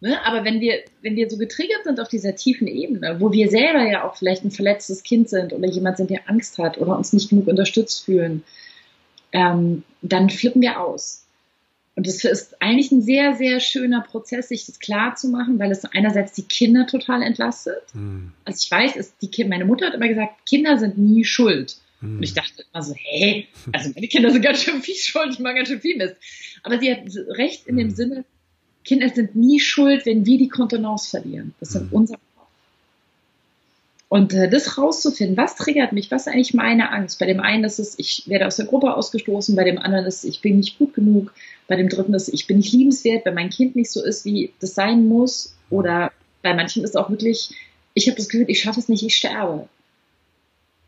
Ne? Aber wenn wir, wenn wir so getriggert sind auf dieser tiefen Ebene, wo wir selber ja auch vielleicht ein verletztes Kind sind oder jemand sind, der Angst hat oder uns nicht genug unterstützt fühlen, ähm, dann flippen wir aus. Und es ist eigentlich ein sehr, sehr schöner Prozess, sich das klar zu machen, weil es einerseits die Kinder total entlastet. Mhm. Also ich weiß, es, die, meine Mutter hat immer gesagt, Kinder sind nie schuld. Mhm. Und ich dachte immer so, hä, also meine Kinder sind ganz schön viel schuld, ich mache ganz schön viel Mist. Aber sie hat recht in dem mhm. Sinne, Kinder sind nie schuld, wenn wir die Kontenance verlieren. Das sind mhm. Und äh, das rauszufinden, was triggert mich, was ist eigentlich meine Angst? Bei dem einen ist es, ich werde aus der Gruppe ausgestoßen, bei dem anderen ist es, ich bin nicht gut genug, bei dem dritten ist es, ich bin nicht liebenswert, wenn mein Kind nicht so ist, wie das sein muss. Oder bei manchen ist es auch wirklich, ich habe das Gefühl, ich schaffe es nicht, ich sterbe.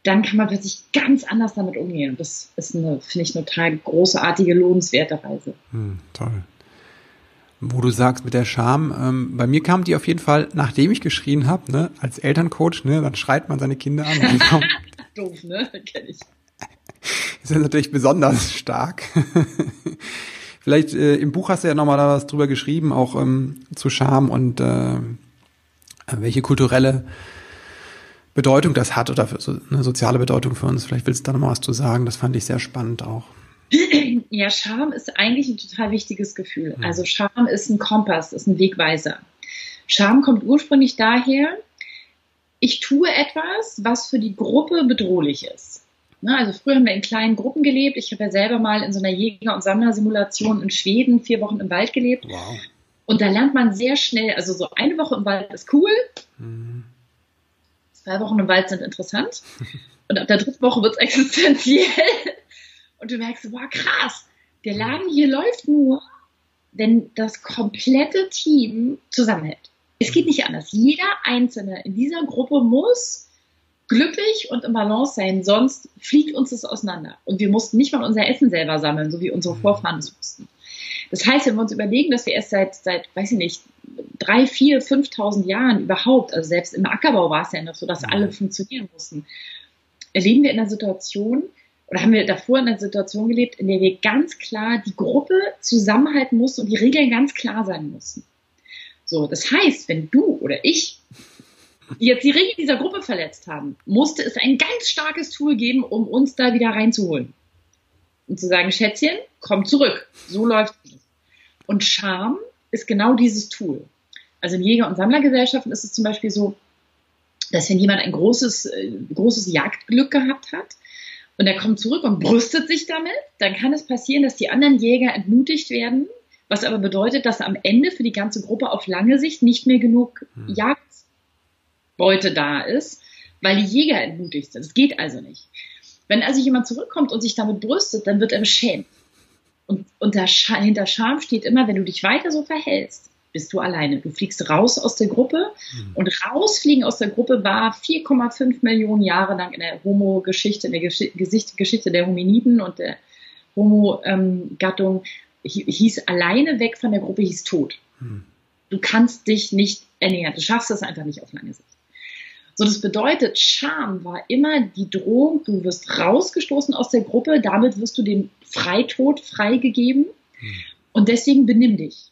Dann kann man plötzlich ganz anders damit umgehen. Das ist eine, finde ich, eine total großartige, lohnenswerte Reise.
Hm, toll. Wo du sagst mit der Scham, ähm, bei mir kam die auf jeden Fall, nachdem ich geschrien habe, ne, als Elterncoach, ne, dann schreit man seine Kinder an. Doof, ne? Kenn ich. Das ist natürlich besonders stark. Vielleicht äh, im Buch hast du ja nochmal da was drüber geschrieben, auch ähm, zu Scham und äh, welche kulturelle Bedeutung das hat oder so eine soziale Bedeutung für uns. Vielleicht willst du da nochmal was zu sagen. Das fand ich sehr spannend auch.
Ja, Scham ist eigentlich ein total wichtiges Gefühl. Mhm. Also Scham ist ein Kompass, ist ein Wegweiser. Scham kommt ursprünglich daher, ich tue etwas, was für die Gruppe bedrohlich ist. Ne, also früher haben wir in kleinen Gruppen gelebt. Ich habe ja selber mal in so einer Jäger- und Sammlersimulation in Schweden vier Wochen im Wald gelebt. Wow. Und da lernt man sehr schnell, also so eine Woche im Wald ist cool. Mhm. Zwei Wochen im Wald sind interessant. Und ab der dritten Woche wird es existenziell. Und du merkst, wow, krass, der Laden hier läuft nur, wenn das komplette Team zusammenhält. Es geht nicht anders. Jeder Einzelne in dieser Gruppe muss glücklich und im Balance sein, sonst fliegt uns das auseinander. Und wir mussten nicht mal unser Essen selber sammeln, so wie unsere. Vorfahren es mussten. Das heißt, wenn wir uns überlegen, dass wir erst seit, seit, weiß ich nicht, drei, vier, 5.000 Jahren überhaupt, also selbst im Ackerbau war es ja noch so, dass alle mhm. funktionieren mussten, erleben wir in einer Situation, oder haben wir davor in einer Situation gelebt, in der wir ganz klar die Gruppe zusammenhalten mussten und die Regeln ganz klar sein mussten. So, das heißt, wenn du oder ich jetzt die Regeln dieser Gruppe verletzt haben, musste es ein ganz starkes Tool geben, um uns da wieder reinzuholen. Und zu sagen, Schätzchen, komm zurück. So läuft es. Und Scham ist genau dieses Tool. Also in Jäger- und Sammlergesellschaften ist es zum Beispiel so, dass wenn jemand ein großes, äh, großes Jagdglück gehabt hat und er kommt zurück und brüstet sich damit, dann kann es passieren, dass die anderen Jäger entmutigt werden, was aber bedeutet, dass am Ende für die ganze Gruppe auf lange Sicht nicht mehr genug hm. Jagd Beute da ist, weil die Jäger entmutigt sind. Es geht also nicht. Wenn also jemand zurückkommt und sich damit brüstet, dann wird er beschämt. Und unter, hinter Scham steht immer, wenn du dich weiter so verhältst, bist du alleine. Du fliegst raus aus der Gruppe mhm. und rausfliegen aus der Gruppe war 4,5 Millionen Jahre lang in der Homo-Geschichte, in der Gesch Geschichte der Hominiden und der Homo-Gattung hieß alleine weg von der Gruppe, hieß tot. Mhm. Du kannst dich nicht ernähren. Du schaffst es einfach nicht auf lange Sicht. So, das bedeutet, Scham war immer die Drohung, du wirst rausgestoßen aus der Gruppe, damit wirst du dem Freitod freigegeben hm. und deswegen benimm dich.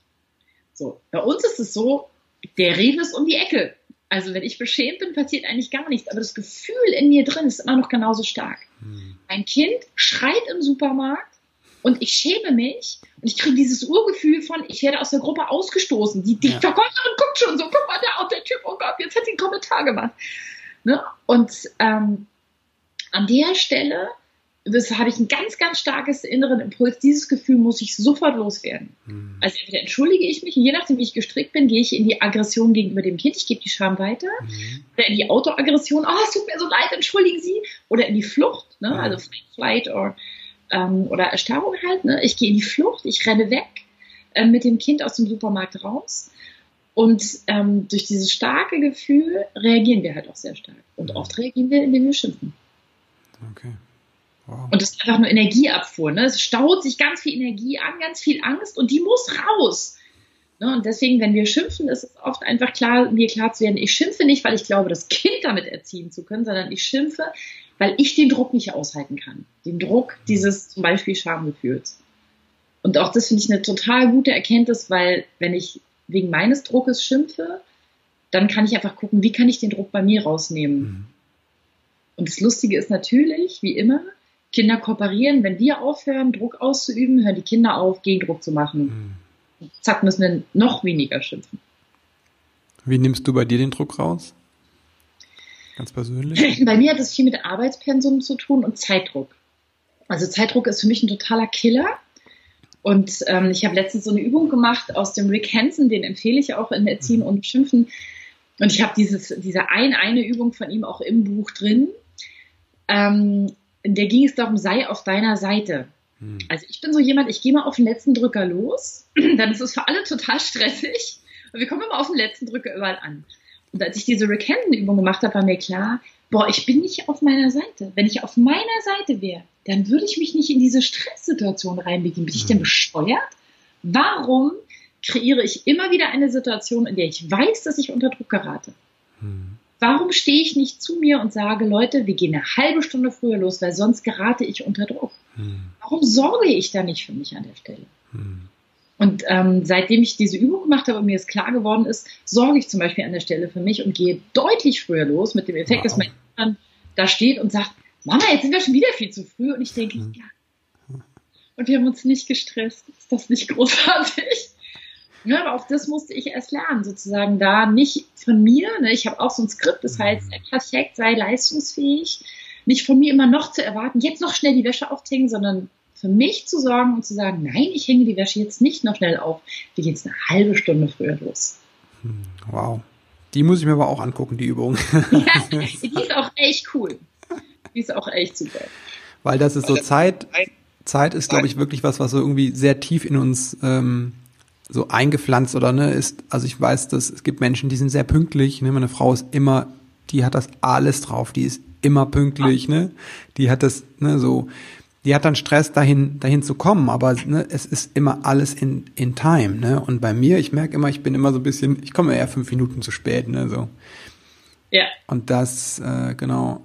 So, bei uns ist es so, der Rewe ist um die Ecke. Also wenn ich beschämt bin, passiert eigentlich gar nichts, aber das Gefühl in mir drin ist immer noch genauso stark. Hm. Ein Kind schreit im Supermarkt und ich schäme mich und ich kriege dieses Urgefühl von, ich werde aus der Gruppe ausgestoßen. Die, die ja. Verkäuferin guckt schon so, guck mal, der, der Typ, oh Gott, jetzt hat sie einen Kommentar gemacht. Ne? Und ähm, an der Stelle das habe ich ein ganz, ganz starkes inneren Impuls. Dieses Gefühl muss ich sofort loswerden. Mhm. Also entweder entschuldige ich mich, je nachdem, wie ich gestrickt bin, gehe ich in die Aggression gegenüber dem Kind, ich gebe die Scham weiter, mhm. oder in die Autoaggression, oh, es tut mir so leid, entschuldigen Sie, oder in die Flucht, ne? Mhm. also Flight or ähm, oder Erstarrung halt. Ne? Ich gehe in die Flucht, ich renne weg äh, mit dem Kind aus dem Supermarkt raus. Und ähm, durch dieses starke Gefühl reagieren wir halt auch sehr stark. Und oft reagieren wir, indem wir schimpfen. Okay. Und das ist einfach nur Energieabfuhr. Ne? Es staut sich ganz viel Energie an, ganz viel Angst und die muss raus. Ne? Und deswegen, wenn wir schimpfen, ist es oft einfach klar, mir klar zu werden, ich schimpfe nicht, weil ich glaube, das Kind damit erziehen zu können, sondern ich schimpfe, weil ich den Druck nicht aushalten kann. Den Druck dieses zum Beispiel Schamgefühls. Und auch das finde ich eine total gute Erkenntnis, weil wenn ich wegen meines Druckes schimpfe, dann kann ich einfach gucken, wie kann ich den Druck bei mir rausnehmen. Mhm. Und das Lustige ist natürlich, wie immer, Kinder kooperieren. Wenn wir aufhören, Druck auszuüben, hören die Kinder auf, Gegendruck zu machen. Mhm. Zack, müssen wir noch weniger schimpfen.
Wie nimmst du bei dir den Druck raus? Ganz persönlich?
Bei mir hat es viel mit Arbeitspensum zu tun und Zeitdruck. Also Zeitdruck ist für mich ein totaler Killer. Und ähm, ich habe letztens so eine Übung gemacht aus dem Rick Hansen, den empfehle ich auch in Erziehen und Schimpfen. Und ich habe dieses, diese ein, eine Übung von ihm auch im Buch drin. Ähm, in der ging es darum, sei auf deiner Seite. Hm. Also ich bin so jemand, ich gehe mal auf den letzten Drücker los, dann ist es für alle total stressig. Und wir kommen immer auf den letzten Drücker überall an. Und als ich diese Rick Hansen-Übung gemacht habe, war mir klar, boah, ich bin nicht auf meiner Seite. Wenn ich auf meiner Seite wäre, dann würde ich mich nicht in diese Stresssituation reinbegeben. Bin ich denn mhm. bescheuert? Warum kreiere ich immer wieder eine Situation, in der ich weiß, dass ich unter Druck gerate? Mhm. Warum stehe ich nicht zu mir und sage, Leute, wir gehen eine halbe Stunde früher los, weil sonst gerate ich unter Druck? Mhm. Warum sorge ich da nicht für mich an der Stelle? Hm. Und ähm, seitdem ich diese Übung gemacht habe und mir es klar geworden ist, sorge ich zum Beispiel an der Stelle für mich und gehe deutlich früher los mit dem Effekt, wow. dass mein Kind da steht und sagt, Mama, jetzt sind wir schon wieder viel zu früh. Und ich denke, hm. ja. Und wir haben uns nicht gestresst. Ist das nicht großartig? Ja, aber auch das musste ich erst lernen, sozusagen da nicht von mir, ne, ich habe auch so ein Skript, das heißt, perfekt, sei leistungsfähig, nicht von mir immer noch zu erwarten, jetzt noch schnell die Wäsche aufhängen, sondern für mich zu sorgen und zu sagen, nein, ich hänge die Wäsche jetzt nicht noch schnell auf. Wir gehen jetzt eine halbe Stunde früher los.
Hm, wow. Die muss ich mir aber auch angucken, die Übung.
Ja, die ist auch echt cool. Die ist auch echt super.
Weil das ist so Zeit, Zeit ist, glaube ich, wirklich was, was so irgendwie sehr tief in uns ähm, so eingepflanzt oder ne, ist, also ich weiß, dass es gibt Menschen, die sind sehr pünktlich, ne, meine Frau ist immer, die hat das alles drauf, die ist immer pünktlich, ne, die hat das, ne, so, die hat dann Stress dahin, dahin zu kommen, aber ne, es ist immer alles in, in time, ne? Und bei mir, ich merke immer, ich bin immer so ein bisschen, ich komme eher fünf Minuten zu spät, ne? So.
Ja.
Und das, äh, genau.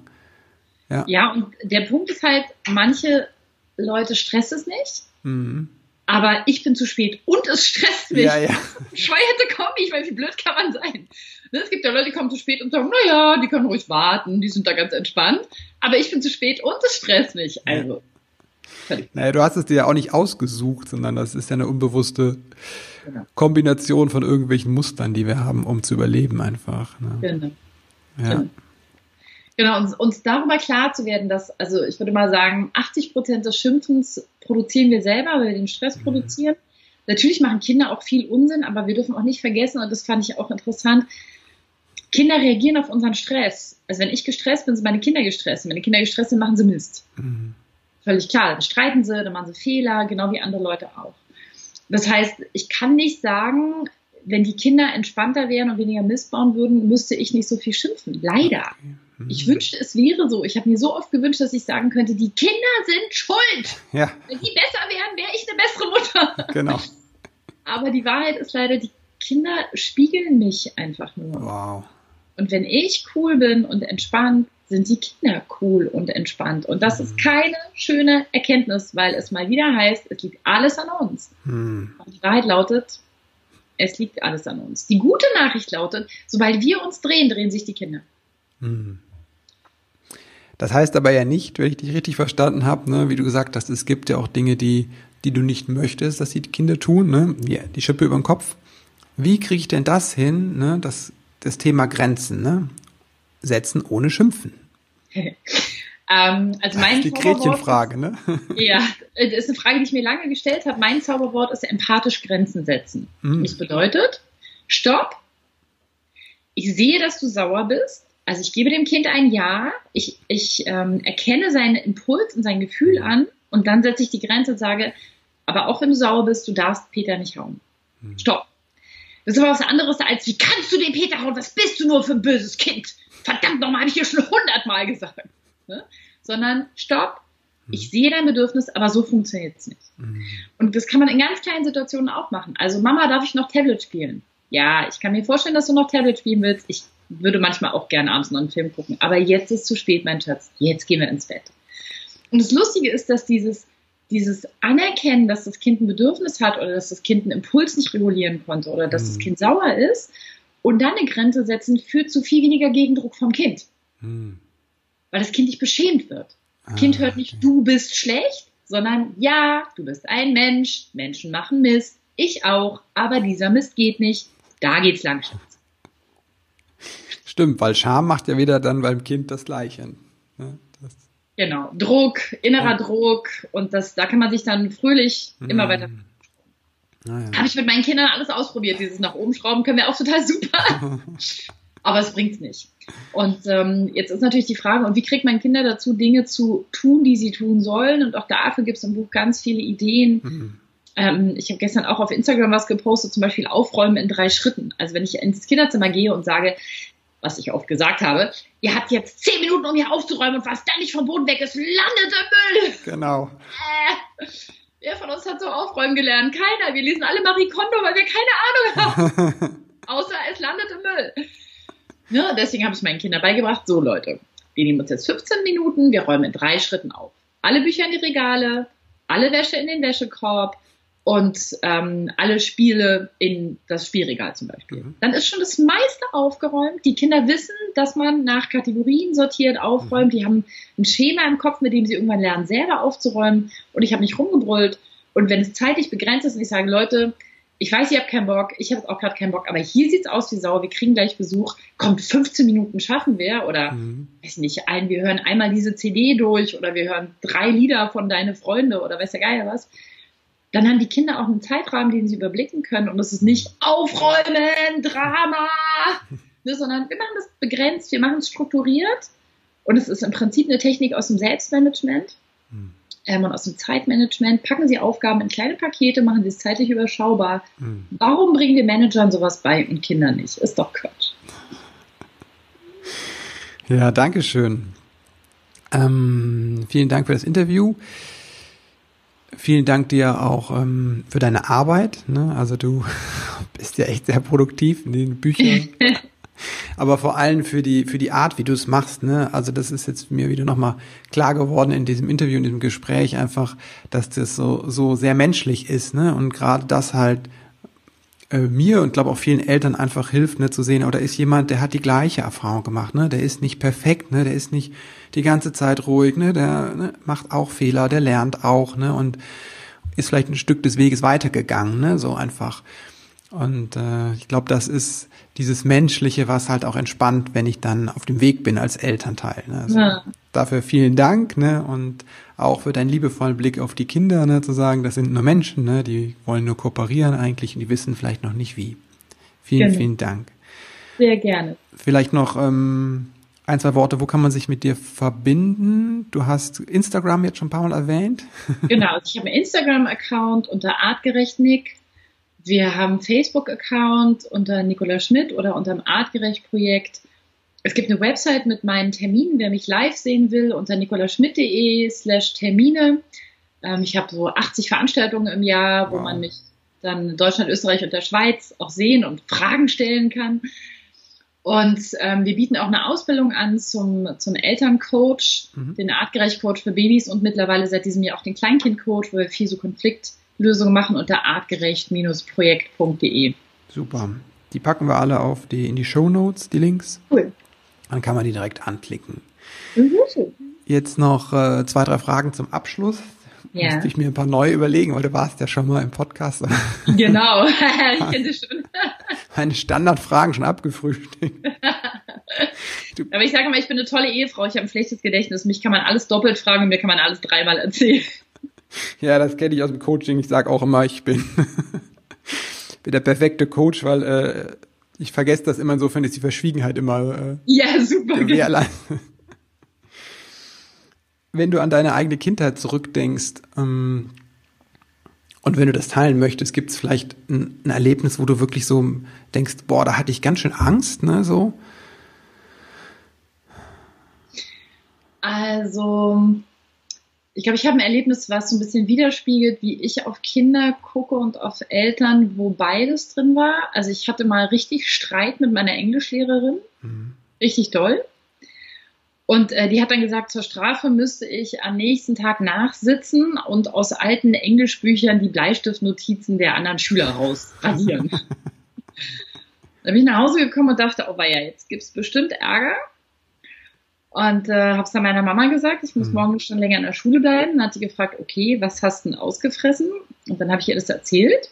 Ja. ja, und der Punkt ist halt, manche Leute stresst es nicht. Mhm. Aber ich bin zu spät und es stresst mich. Ja, ja. Scheu hätte komme ich, weil wie blöd kann man sein? Ne, es gibt ja Leute, die kommen zu spät und sagen, na ja, die können ruhig warten, die sind da ganz entspannt. Aber ich bin zu spät und es stresst mich. Also.
Naja, du hast es dir ja auch nicht ausgesucht, sondern das ist ja eine unbewusste genau. Kombination von irgendwelchen Mustern, die wir haben, um zu überleben einfach. Ne? Genau.
Ja. Genau. Genau, uns, uns darüber klar zu werden, dass, also ich würde mal sagen, 80 Prozent des Schimpfens produzieren wir selber, weil wir den Stress mhm. produzieren. Natürlich machen Kinder auch viel Unsinn, aber wir dürfen auch nicht vergessen, und das fand ich auch interessant, Kinder reagieren auf unseren Stress. Also wenn ich gestresst bin, sind meine Kinder gestresst. Wenn meine Kinder gestresst sind, machen sie Mist. Mhm völlig klar. Dann streiten sie, dann machen sie Fehler, genau wie andere Leute auch. Das heißt, ich kann nicht sagen, wenn die Kinder entspannter wären und weniger Mist bauen würden, müsste ich nicht so viel schimpfen. Leider. Mhm. Ich wünschte, es wäre so. Ich habe mir so oft gewünscht, dass ich sagen könnte, die Kinder sind schuld. Ja. Wenn die besser wären, wäre ich eine bessere Mutter.
Genau.
Aber die Wahrheit ist leider, die Kinder spiegeln mich einfach nur.
Wow.
Und wenn ich cool bin und entspannt, sind die Kinder cool und entspannt. Und das ist mhm. keine schöne Erkenntnis, weil es mal wieder heißt, es liegt alles an uns. Hm. Und die Wahrheit lautet, es liegt alles an uns. Die gute Nachricht lautet, sobald wir uns drehen, drehen sich die Kinder. Hm.
Das heißt aber ja nicht, wenn ich dich richtig verstanden habe, ne, wie du gesagt hast, es gibt ja auch Dinge, die, die du nicht möchtest, dass die Kinder tun, ne? Ja, die Schippe über den Kopf. Wie kriege ich denn das hin, ne? Das, das Thema Grenzen, ne? setzen ohne Schimpfen?
ähm, also mein
die Gretchenfrage, ne?
ja, das ist eine Frage, die ich mir lange gestellt habe. Mein Zauberwort ist empathisch Grenzen setzen. Mhm. Das bedeutet, stopp, ich sehe, dass du sauer bist. Also ich gebe dem Kind ein Ja, ich, ich ähm, erkenne seinen Impuls und sein Gefühl an und dann setze ich die Grenze und sage, aber auch wenn du sauer bist, du darfst Peter nicht hauen. Mhm. Stopp. Das ist aber was anderes als, wie kannst du den Peter hauen? Was bist du nur für ein böses Kind? verdammt nochmal, habe ich hier schon hundertmal gesagt. Ne? Sondern stopp, ich mhm. sehe dein Bedürfnis, aber so funktioniert es nicht. Mhm. Und das kann man in ganz kleinen Situationen auch machen. Also Mama, darf ich noch Tablet spielen? Ja, ich kann mir vorstellen, dass du noch Tablet spielen willst. Ich würde manchmal auch gerne abends noch einen Film gucken. Aber jetzt ist zu spät, mein Schatz. Jetzt gehen wir ins Bett. Und das Lustige ist, dass dieses, dieses Anerkennen, dass das Kind ein Bedürfnis hat oder dass das Kind einen Impuls nicht regulieren konnte oder dass mhm. das Kind sauer ist, und dann eine Grenze setzen führt zu viel weniger Gegendruck vom Kind. Hm. Weil das Kind nicht beschämt wird. Das ah, Kind hört nicht, okay. du bist schlecht, sondern ja, du bist ein Mensch, Menschen machen Mist, ich auch, aber dieser Mist geht nicht, da geht's lang, Schatz.
Stimmt, weil Scham macht ja wieder dann beim Kind das Gleiche.
Ne? Das genau, Druck, innerer ja. Druck und das, da kann man sich dann fröhlich immer weiter naja. Habe ich mit meinen Kindern alles ausprobiert. Dieses nach oben schrauben können wir auch total super. Aber es bringt's nicht. Und ähm, jetzt ist natürlich die Frage, und wie kriegt man Kinder dazu, Dinge zu tun, die sie tun sollen? Und auch dafür gibt es im Buch ganz viele Ideen. Mhm. Ähm, ich habe gestern auch auf Instagram was gepostet, zum Beispiel Aufräumen in drei Schritten. Also wenn ich ins Kinderzimmer gehe und sage, was ich oft gesagt habe, ihr habt jetzt zehn Minuten, um hier aufzuräumen und was dann nicht vom Boden weg ist, landet im Müll.
Genau.
Äh, Wer von uns hat so aufräumen gelernt? Keiner. Wir lesen alle Marie Kondo, weil wir keine Ahnung haben. Außer es landet im Müll. Ja, deswegen habe ich meinen Kindern beigebracht, so Leute, wir nehmen uns jetzt 15 Minuten, wir räumen in drei Schritten auf. Alle Bücher in die Regale, alle Wäsche in den Wäschekorb, und ähm, alle Spiele in das Spielregal zum Beispiel. Mhm. Dann ist schon das meiste aufgeräumt. Die Kinder wissen, dass man nach Kategorien sortiert aufräumt. Mhm. Die haben ein Schema im Kopf, mit dem sie irgendwann lernen, selber aufzuräumen. Und ich habe nicht rumgebrüllt. Und wenn es zeitlich begrenzt ist und ich sage, Leute, ich weiß, ihr habt keinen Bock, ich habe auch gerade keinen Bock, aber hier sieht's aus wie Sau, wir kriegen gleich Besuch, kommt 15 Minuten schaffen wir oder mhm. weiß nicht, ein, wir hören einmal diese CD durch oder wir hören drei Lieder von deine Freunde oder weiß der Geier was dann haben die Kinder auch einen Zeitrahmen, den sie überblicken können und es ist nicht aufräumen, Drama, ne, sondern wir machen das begrenzt, wir machen es strukturiert und es ist im Prinzip eine Technik aus dem Selbstmanagement hm. ähm, und aus dem Zeitmanagement. Packen Sie Aufgaben in kleine Pakete, machen Sie es zeitlich überschaubar. Hm. Warum bringen wir Managern sowas bei und Kindern nicht? Ist doch Quatsch.
Ja, danke schön. Ähm, vielen Dank für das Interview. Vielen Dank dir auch ähm, für deine Arbeit. Ne? Also du bist ja echt sehr produktiv in den Büchern. Aber vor allem für die, für die Art, wie du es machst. Ne? Also das ist jetzt mir wieder nochmal klar geworden in diesem Interview, in diesem Gespräch einfach, dass das so, so sehr menschlich ist. Ne? Und gerade das halt äh, mir und glaube auch vielen Eltern einfach hilft, ne, zu sehen, oder ist jemand, der hat die gleiche Erfahrung gemacht, ne, der ist nicht perfekt, ne, der ist nicht die ganze Zeit ruhig, ne, der ne, macht auch Fehler, der lernt auch, ne, und ist vielleicht ein Stück des Weges weitergegangen, ne, so einfach. Und äh, ich glaube, das ist dieses Menschliche, was halt auch entspannt, wenn ich dann auf dem Weg bin als Elternteil. Ne? Also ja. Dafür vielen Dank ne? und auch für deinen liebevollen Blick auf die Kinder, ne? zu sagen, das sind nur Menschen, ne? die wollen nur kooperieren eigentlich und die wissen vielleicht noch nicht wie. Vielen, genau. vielen Dank.
Sehr gerne.
Vielleicht noch ähm, ein, zwei Worte, wo kann man sich mit dir verbinden? Du hast Instagram jetzt schon ein paar Mal erwähnt.
Genau, ich habe einen Instagram-Account unter artgerechtnick wir haben Facebook-Account unter Nicola Schmidt oder unter dem Artgerecht-Projekt. Es gibt eine Website mit meinen Terminen, wer mich live sehen will, unter nicolaschmidt.de slash Termine. Ähm, ich habe so 80 Veranstaltungen im Jahr, wo wow. man mich dann in Deutschland, Österreich und der Schweiz auch sehen und Fragen stellen kann. Und ähm, wir bieten auch eine Ausbildung an zum, zum Elterncoach, mhm. den Artgerecht-Coach für Babys und mittlerweile seit diesem Jahr auch den Kleinkind-Coach, wo wir viel so Konflikt Lösung machen unter artgerecht-projekt.de.
Super. Die packen wir alle auf die, in die Show Notes, die Links. Cool. Dann kann man die direkt anklicken. Mhm. Jetzt noch äh, zwei, drei Fragen zum Abschluss. Ja. Musste ich mir ein paar neu überlegen, weil du warst ja schon mal im Podcast.
Genau, ich kenne das schon.
Meine Standardfragen schon abgefrühstückt.
Aber ich sage mal, ich bin eine tolle Ehefrau, ich habe ein schlechtes Gedächtnis. Mich kann man alles doppelt fragen und mir kann man alles dreimal erzählen.
Ja, das kenne ich aus dem Coaching. Ich sage auch immer, ich bin, bin der perfekte Coach, weil äh, ich vergesse das immer insofern ist die Verschwiegenheit immer äh,
ja, super.
Wenn du an deine eigene Kindheit zurückdenkst ähm, und wenn du das teilen möchtest, gibt es vielleicht ein, ein, Erlebnis, wo du wirklich so denkst, boah, da hatte ich ganz schön Angst, ne, so?
Also ich glaube, ich habe ein Erlebnis, was so ein bisschen widerspiegelt, wie ich auf Kinder gucke und auf Eltern, wo beides drin war. Also ich hatte mal richtig Streit mit meiner Englischlehrerin, mhm. richtig doll. Und äh, die hat dann gesagt, zur Strafe müsste ich am nächsten Tag nachsitzen und aus alten Englischbüchern die Bleistiftnotizen der anderen Schüler rausradieren. dann bin ich nach Hause gekommen und dachte, oh ja, jetzt gibt's bestimmt Ärger. Und äh, habe es dann meiner Mama gesagt, ich muss mhm. morgen schon länger in der Schule bleiben. Dann hat sie gefragt, okay, was hast du denn ausgefressen? Und dann habe ich ihr das erzählt.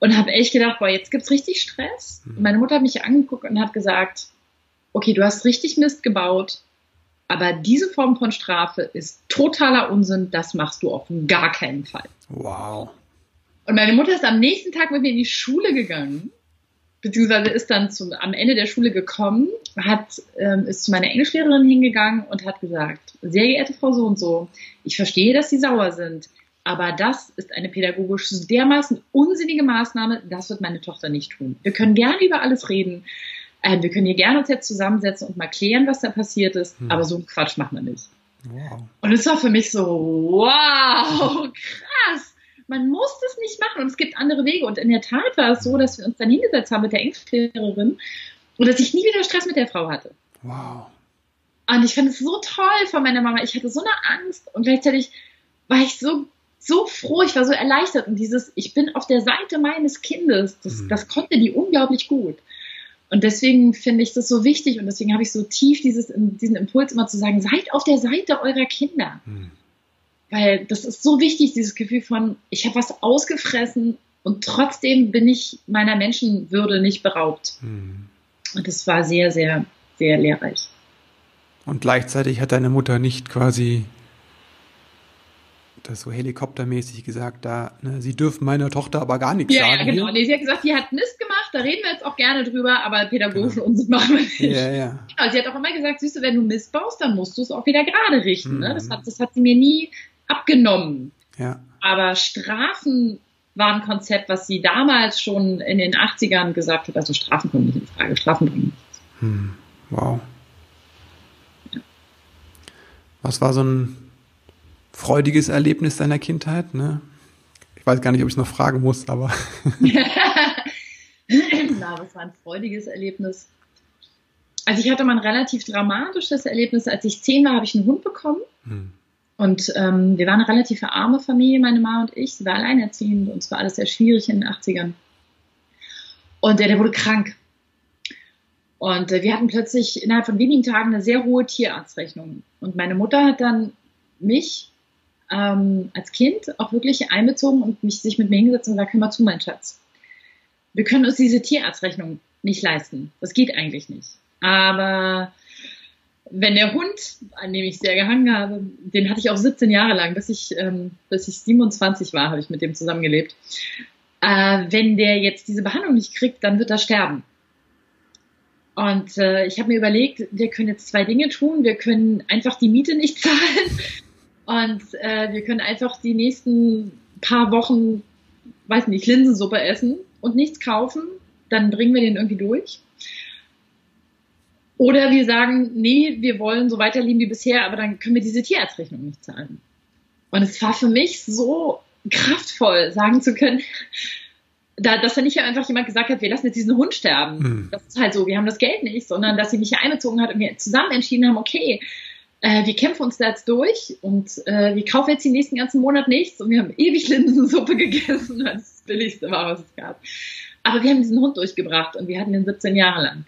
Und habe echt gedacht, boah, jetzt gibt's richtig Stress. Mhm. Und meine Mutter hat mich angeguckt und hat gesagt, okay, du hast richtig Mist gebaut, aber diese Form von Strafe ist totaler Unsinn, das machst du auf gar keinen Fall.
Wow.
Und meine Mutter ist am nächsten Tag mit mir in die Schule gegangen beziehungsweise ist dann zum, am Ende der Schule gekommen, hat, ähm, ist zu meiner Englischlehrerin hingegangen und hat gesagt, sehr geehrte Frau so und so, ich verstehe, dass Sie sauer sind, aber das ist eine pädagogisch dermaßen unsinnige Maßnahme, das wird meine Tochter nicht tun. Wir können gerne über alles reden, äh, wir können hier gerne uns jetzt zusammensetzen und mal klären, was da passiert ist, hm. aber so einen Quatsch macht man nicht. Wow. Und es war für mich so, wow, krass man muss das nicht machen und es gibt andere Wege. Und in der Tat war es so, dass wir uns dann hingesetzt haben mit der Englischlehrerin und dass ich nie wieder Stress mit der Frau hatte.
Wow.
Und ich fand es so toll von meiner Mama. Ich hatte so eine Angst und gleichzeitig war ich so so froh, ich war so erleichtert und dieses, ich bin auf der Seite meines Kindes, das, mhm. das konnte die unglaublich gut. Und deswegen finde ich das so wichtig und deswegen habe ich so tief dieses, diesen Impuls immer zu sagen, seid auf der Seite eurer Kinder. Mhm. Weil das ist so wichtig, dieses Gefühl von, ich habe was ausgefressen und trotzdem bin ich meiner Menschenwürde nicht beraubt. Mhm. Und das war sehr, sehr, sehr lehrreich.
Und gleichzeitig hat deine Mutter nicht quasi das so helikoptermäßig gesagt, da, ne, sie dürfen meiner Tochter aber gar nichts
ja,
sagen.
Ja, genau. Nee, sie hat gesagt, sie hat Mist gemacht, da reden wir jetzt auch gerne drüber, aber pädagogischen genau. Unsinn machen wir nicht. Ja, ja. Genau, sie hat auch immer gesagt, siehst du, wenn du Mist baust, dann musst du es auch wieder gerade richten. Mhm. Ne? Das, hat, das hat sie mir nie abgenommen. Ja. Aber Strafen war ein Konzept, was sie damals schon in den 80ern gesagt hat, also Strafen kommen nicht in Frage, Strafen bringen nichts.
Hm. Wow. Ja. Was war so ein freudiges Erlebnis deiner Kindheit? Ne? Ich weiß gar nicht, ob ich es noch fragen muss, aber.
Na, was war ein freudiges Erlebnis? Also ich hatte mal ein relativ dramatisches Erlebnis. Als ich zehn war, habe ich einen Hund bekommen. Hm. Und ähm, wir waren eine relativ arme Familie, meine Mama und ich. Sie war alleinerziehend und es war alles sehr schwierig in den 80ern. Und der, der wurde krank. Und äh, wir hatten plötzlich innerhalb von wenigen Tagen eine sehr hohe Tierarztrechnung. Und meine Mutter hat dann mich ähm, als Kind auch wirklich einbezogen und mich sich mit mir hingesetzt und gesagt, hör mal zu, mein Schatz. Wir können uns diese Tierarztrechnung nicht leisten. Das geht eigentlich nicht. Aber wenn der Hund, an dem ich sehr gehangen habe, den hatte ich auch 17 Jahre lang, bis ich, ähm, bis ich 27 war, habe ich mit dem zusammengelebt. Äh, wenn der jetzt diese Behandlung nicht kriegt, dann wird er sterben. Und äh, ich habe mir überlegt, wir können jetzt zwei Dinge tun. Wir können einfach die Miete nicht zahlen und äh, wir können einfach die nächsten paar Wochen, weiß nicht, Linsensuppe essen und nichts kaufen. Dann bringen wir den irgendwie durch. Oder wir sagen, nee, wir wollen so weiterleben wie bisher, aber dann können wir diese Tierarztrechnung nicht zahlen. Und es war für mich so kraftvoll, sagen zu können, da, dass da nicht einfach jemand gesagt hat, wir lassen jetzt diesen Hund sterben. Mhm. Das ist halt so, wir haben das Geld nicht, sondern dass sie mich hier einbezogen hat und wir zusammen entschieden haben, okay, äh, wir kämpfen uns da jetzt durch und äh, wir kaufen jetzt den nächsten ganzen Monat nichts und wir haben ewig Linsensuppe gegessen, weil das, das Billigste war, was es gab. Aber wir haben diesen Hund durchgebracht und wir hatten ihn 17 Jahre lang.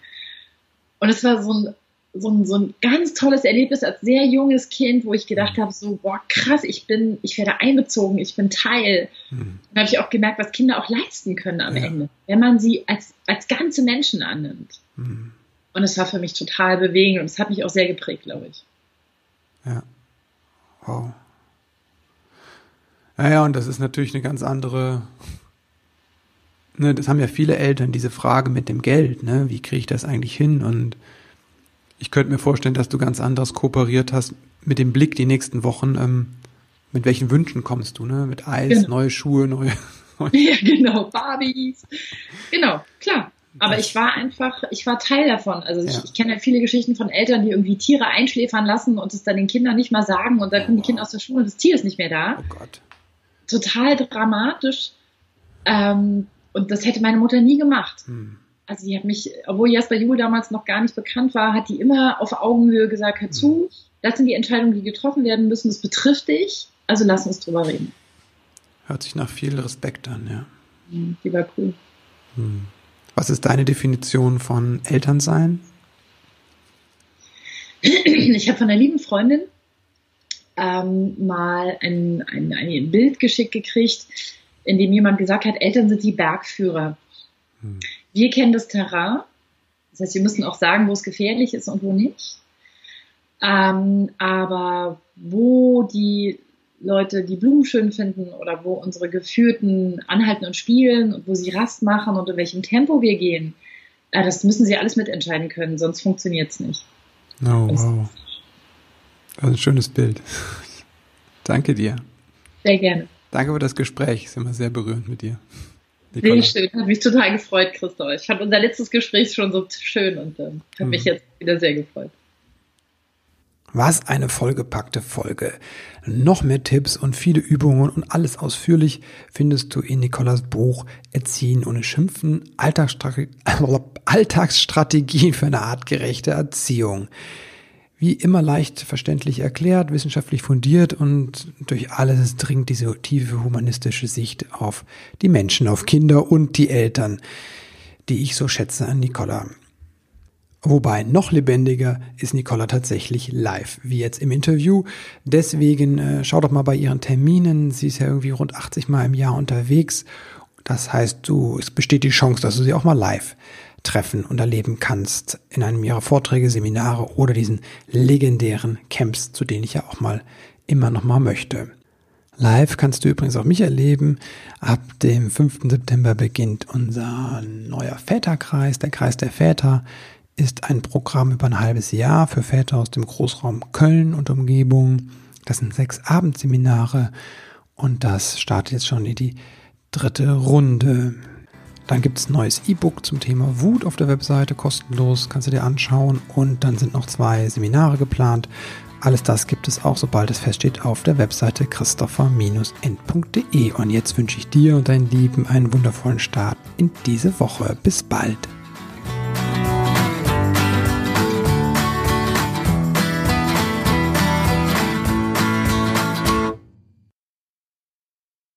Und es war so ein, so ein, so ein ganz tolles Erlebnis als sehr junges Kind, wo ich gedacht habe, so, boah, krass, ich bin, ich werde einbezogen, ich bin Teil. Mhm. Dann habe ich auch gemerkt, was Kinder auch leisten können am ja. Ende, wenn man sie als, als ganze Menschen annimmt. Mhm. Und es war für mich total bewegend und es hat mich auch sehr geprägt, glaube ich.
Ja. Wow. Naja, und das ist natürlich eine ganz andere ne, das haben ja viele Eltern, diese Frage mit dem Geld, ne, wie kriege ich das eigentlich hin? Und ich könnte mir vorstellen, dass du ganz anders kooperiert hast mit dem Blick die nächsten Wochen. Ähm, mit welchen Wünschen kommst du, ne? Mit Eis, genau. neue Schuhe, neue.
ja, genau, Barbies. Genau, klar. Aber ich war einfach, ich war Teil davon. Also ich, ja. ich kenne ja viele Geschichten von Eltern, die irgendwie Tiere einschläfern lassen und es dann den Kindern nicht mal sagen und dann oh, kommen die Kinder aus der Schule und das Tier ist nicht mehr da. Oh Gott. Total dramatisch. Ähm, und das hätte meine Mutter nie gemacht. Hm. Also die hat mich, obwohl Jasper Juhl damals noch gar nicht bekannt war, hat die immer auf Augenhöhe gesagt, hör hm. zu, das sind die Entscheidungen, die getroffen werden müssen, das betrifft dich, also lass uns drüber reden.
Hört sich nach viel Respekt an, ja.
Hm, die war cool.
Hm. Was ist deine Definition von Elternsein?
Ich habe von einer lieben Freundin ähm, mal ein, ein, ein Bild geschickt gekriegt, in dem jemand gesagt hat, Eltern sind die Bergführer. Hm. Wir kennen das Terrain. Das heißt, wir müssen auch sagen, wo es gefährlich ist und wo nicht. Ähm, aber wo die Leute die Blumen schön finden oder wo unsere Geführten anhalten und spielen und wo sie Rast machen und in welchem Tempo wir gehen, äh, das müssen sie alles mitentscheiden können, sonst funktioniert es nicht.
Oh, wow. Das ist ein schönes Bild. Danke dir.
Sehr gerne.
Danke für das Gespräch. Ist immer sehr berührend mit dir.
Sehr schön. Hat mich total gefreut, Christoph. Ich fand unser letztes Gespräch schon so schön und ähm, habe mhm. mich jetzt wieder sehr gefreut.
Was eine vollgepackte Folge. Noch mehr Tipps und viele Übungen und alles ausführlich findest du in Nikolas Buch Erziehen ohne Schimpfen, Alltagsstrategien für eine artgerechte Erziehung. Wie immer leicht verständlich erklärt, wissenschaftlich fundiert und durch alles dringt diese tiefe humanistische Sicht auf die Menschen, auf Kinder und die Eltern, die ich so schätze an Nicola. Wobei noch lebendiger ist Nicola tatsächlich live, wie jetzt im Interview. Deswegen äh, schau doch mal bei ihren Terminen. Sie ist ja irgendwie rund 80 Mal im Jahr unterwegs. Das heißt, du, es besteht die Chance, dass du sie auch mal live treffen und erleben kannst in einem ihrer Vorträge, Seminare oder diesen legendären Camps, zu denen ich ja auch mal immer noch mal möchte. Live kannst du übrigens auch mich erleben. Ab dem 5. September beginnt unser neuer Väterkreis, der Kreis der Väter ist ein Programm über ein halbes Jahr für Väter aus dem Großraum Köln und Umgebung. Das sind sechs Abendseminare und das startet jetzt schon in die dritte Runde. Dann gibt es ein neues E-Book zum Thema Wut auf der Webseite, kostenlos, kannst du dir anschauen. Und dann sind noch zwei Seminare geplant. Alles das gibt es auch, sobald es feststeht, auf der Webseite christopher-end.de. Und jetzt wünsche ich dir und deinen Lieben einen wundervollen Start in diese Woche. Bis bald.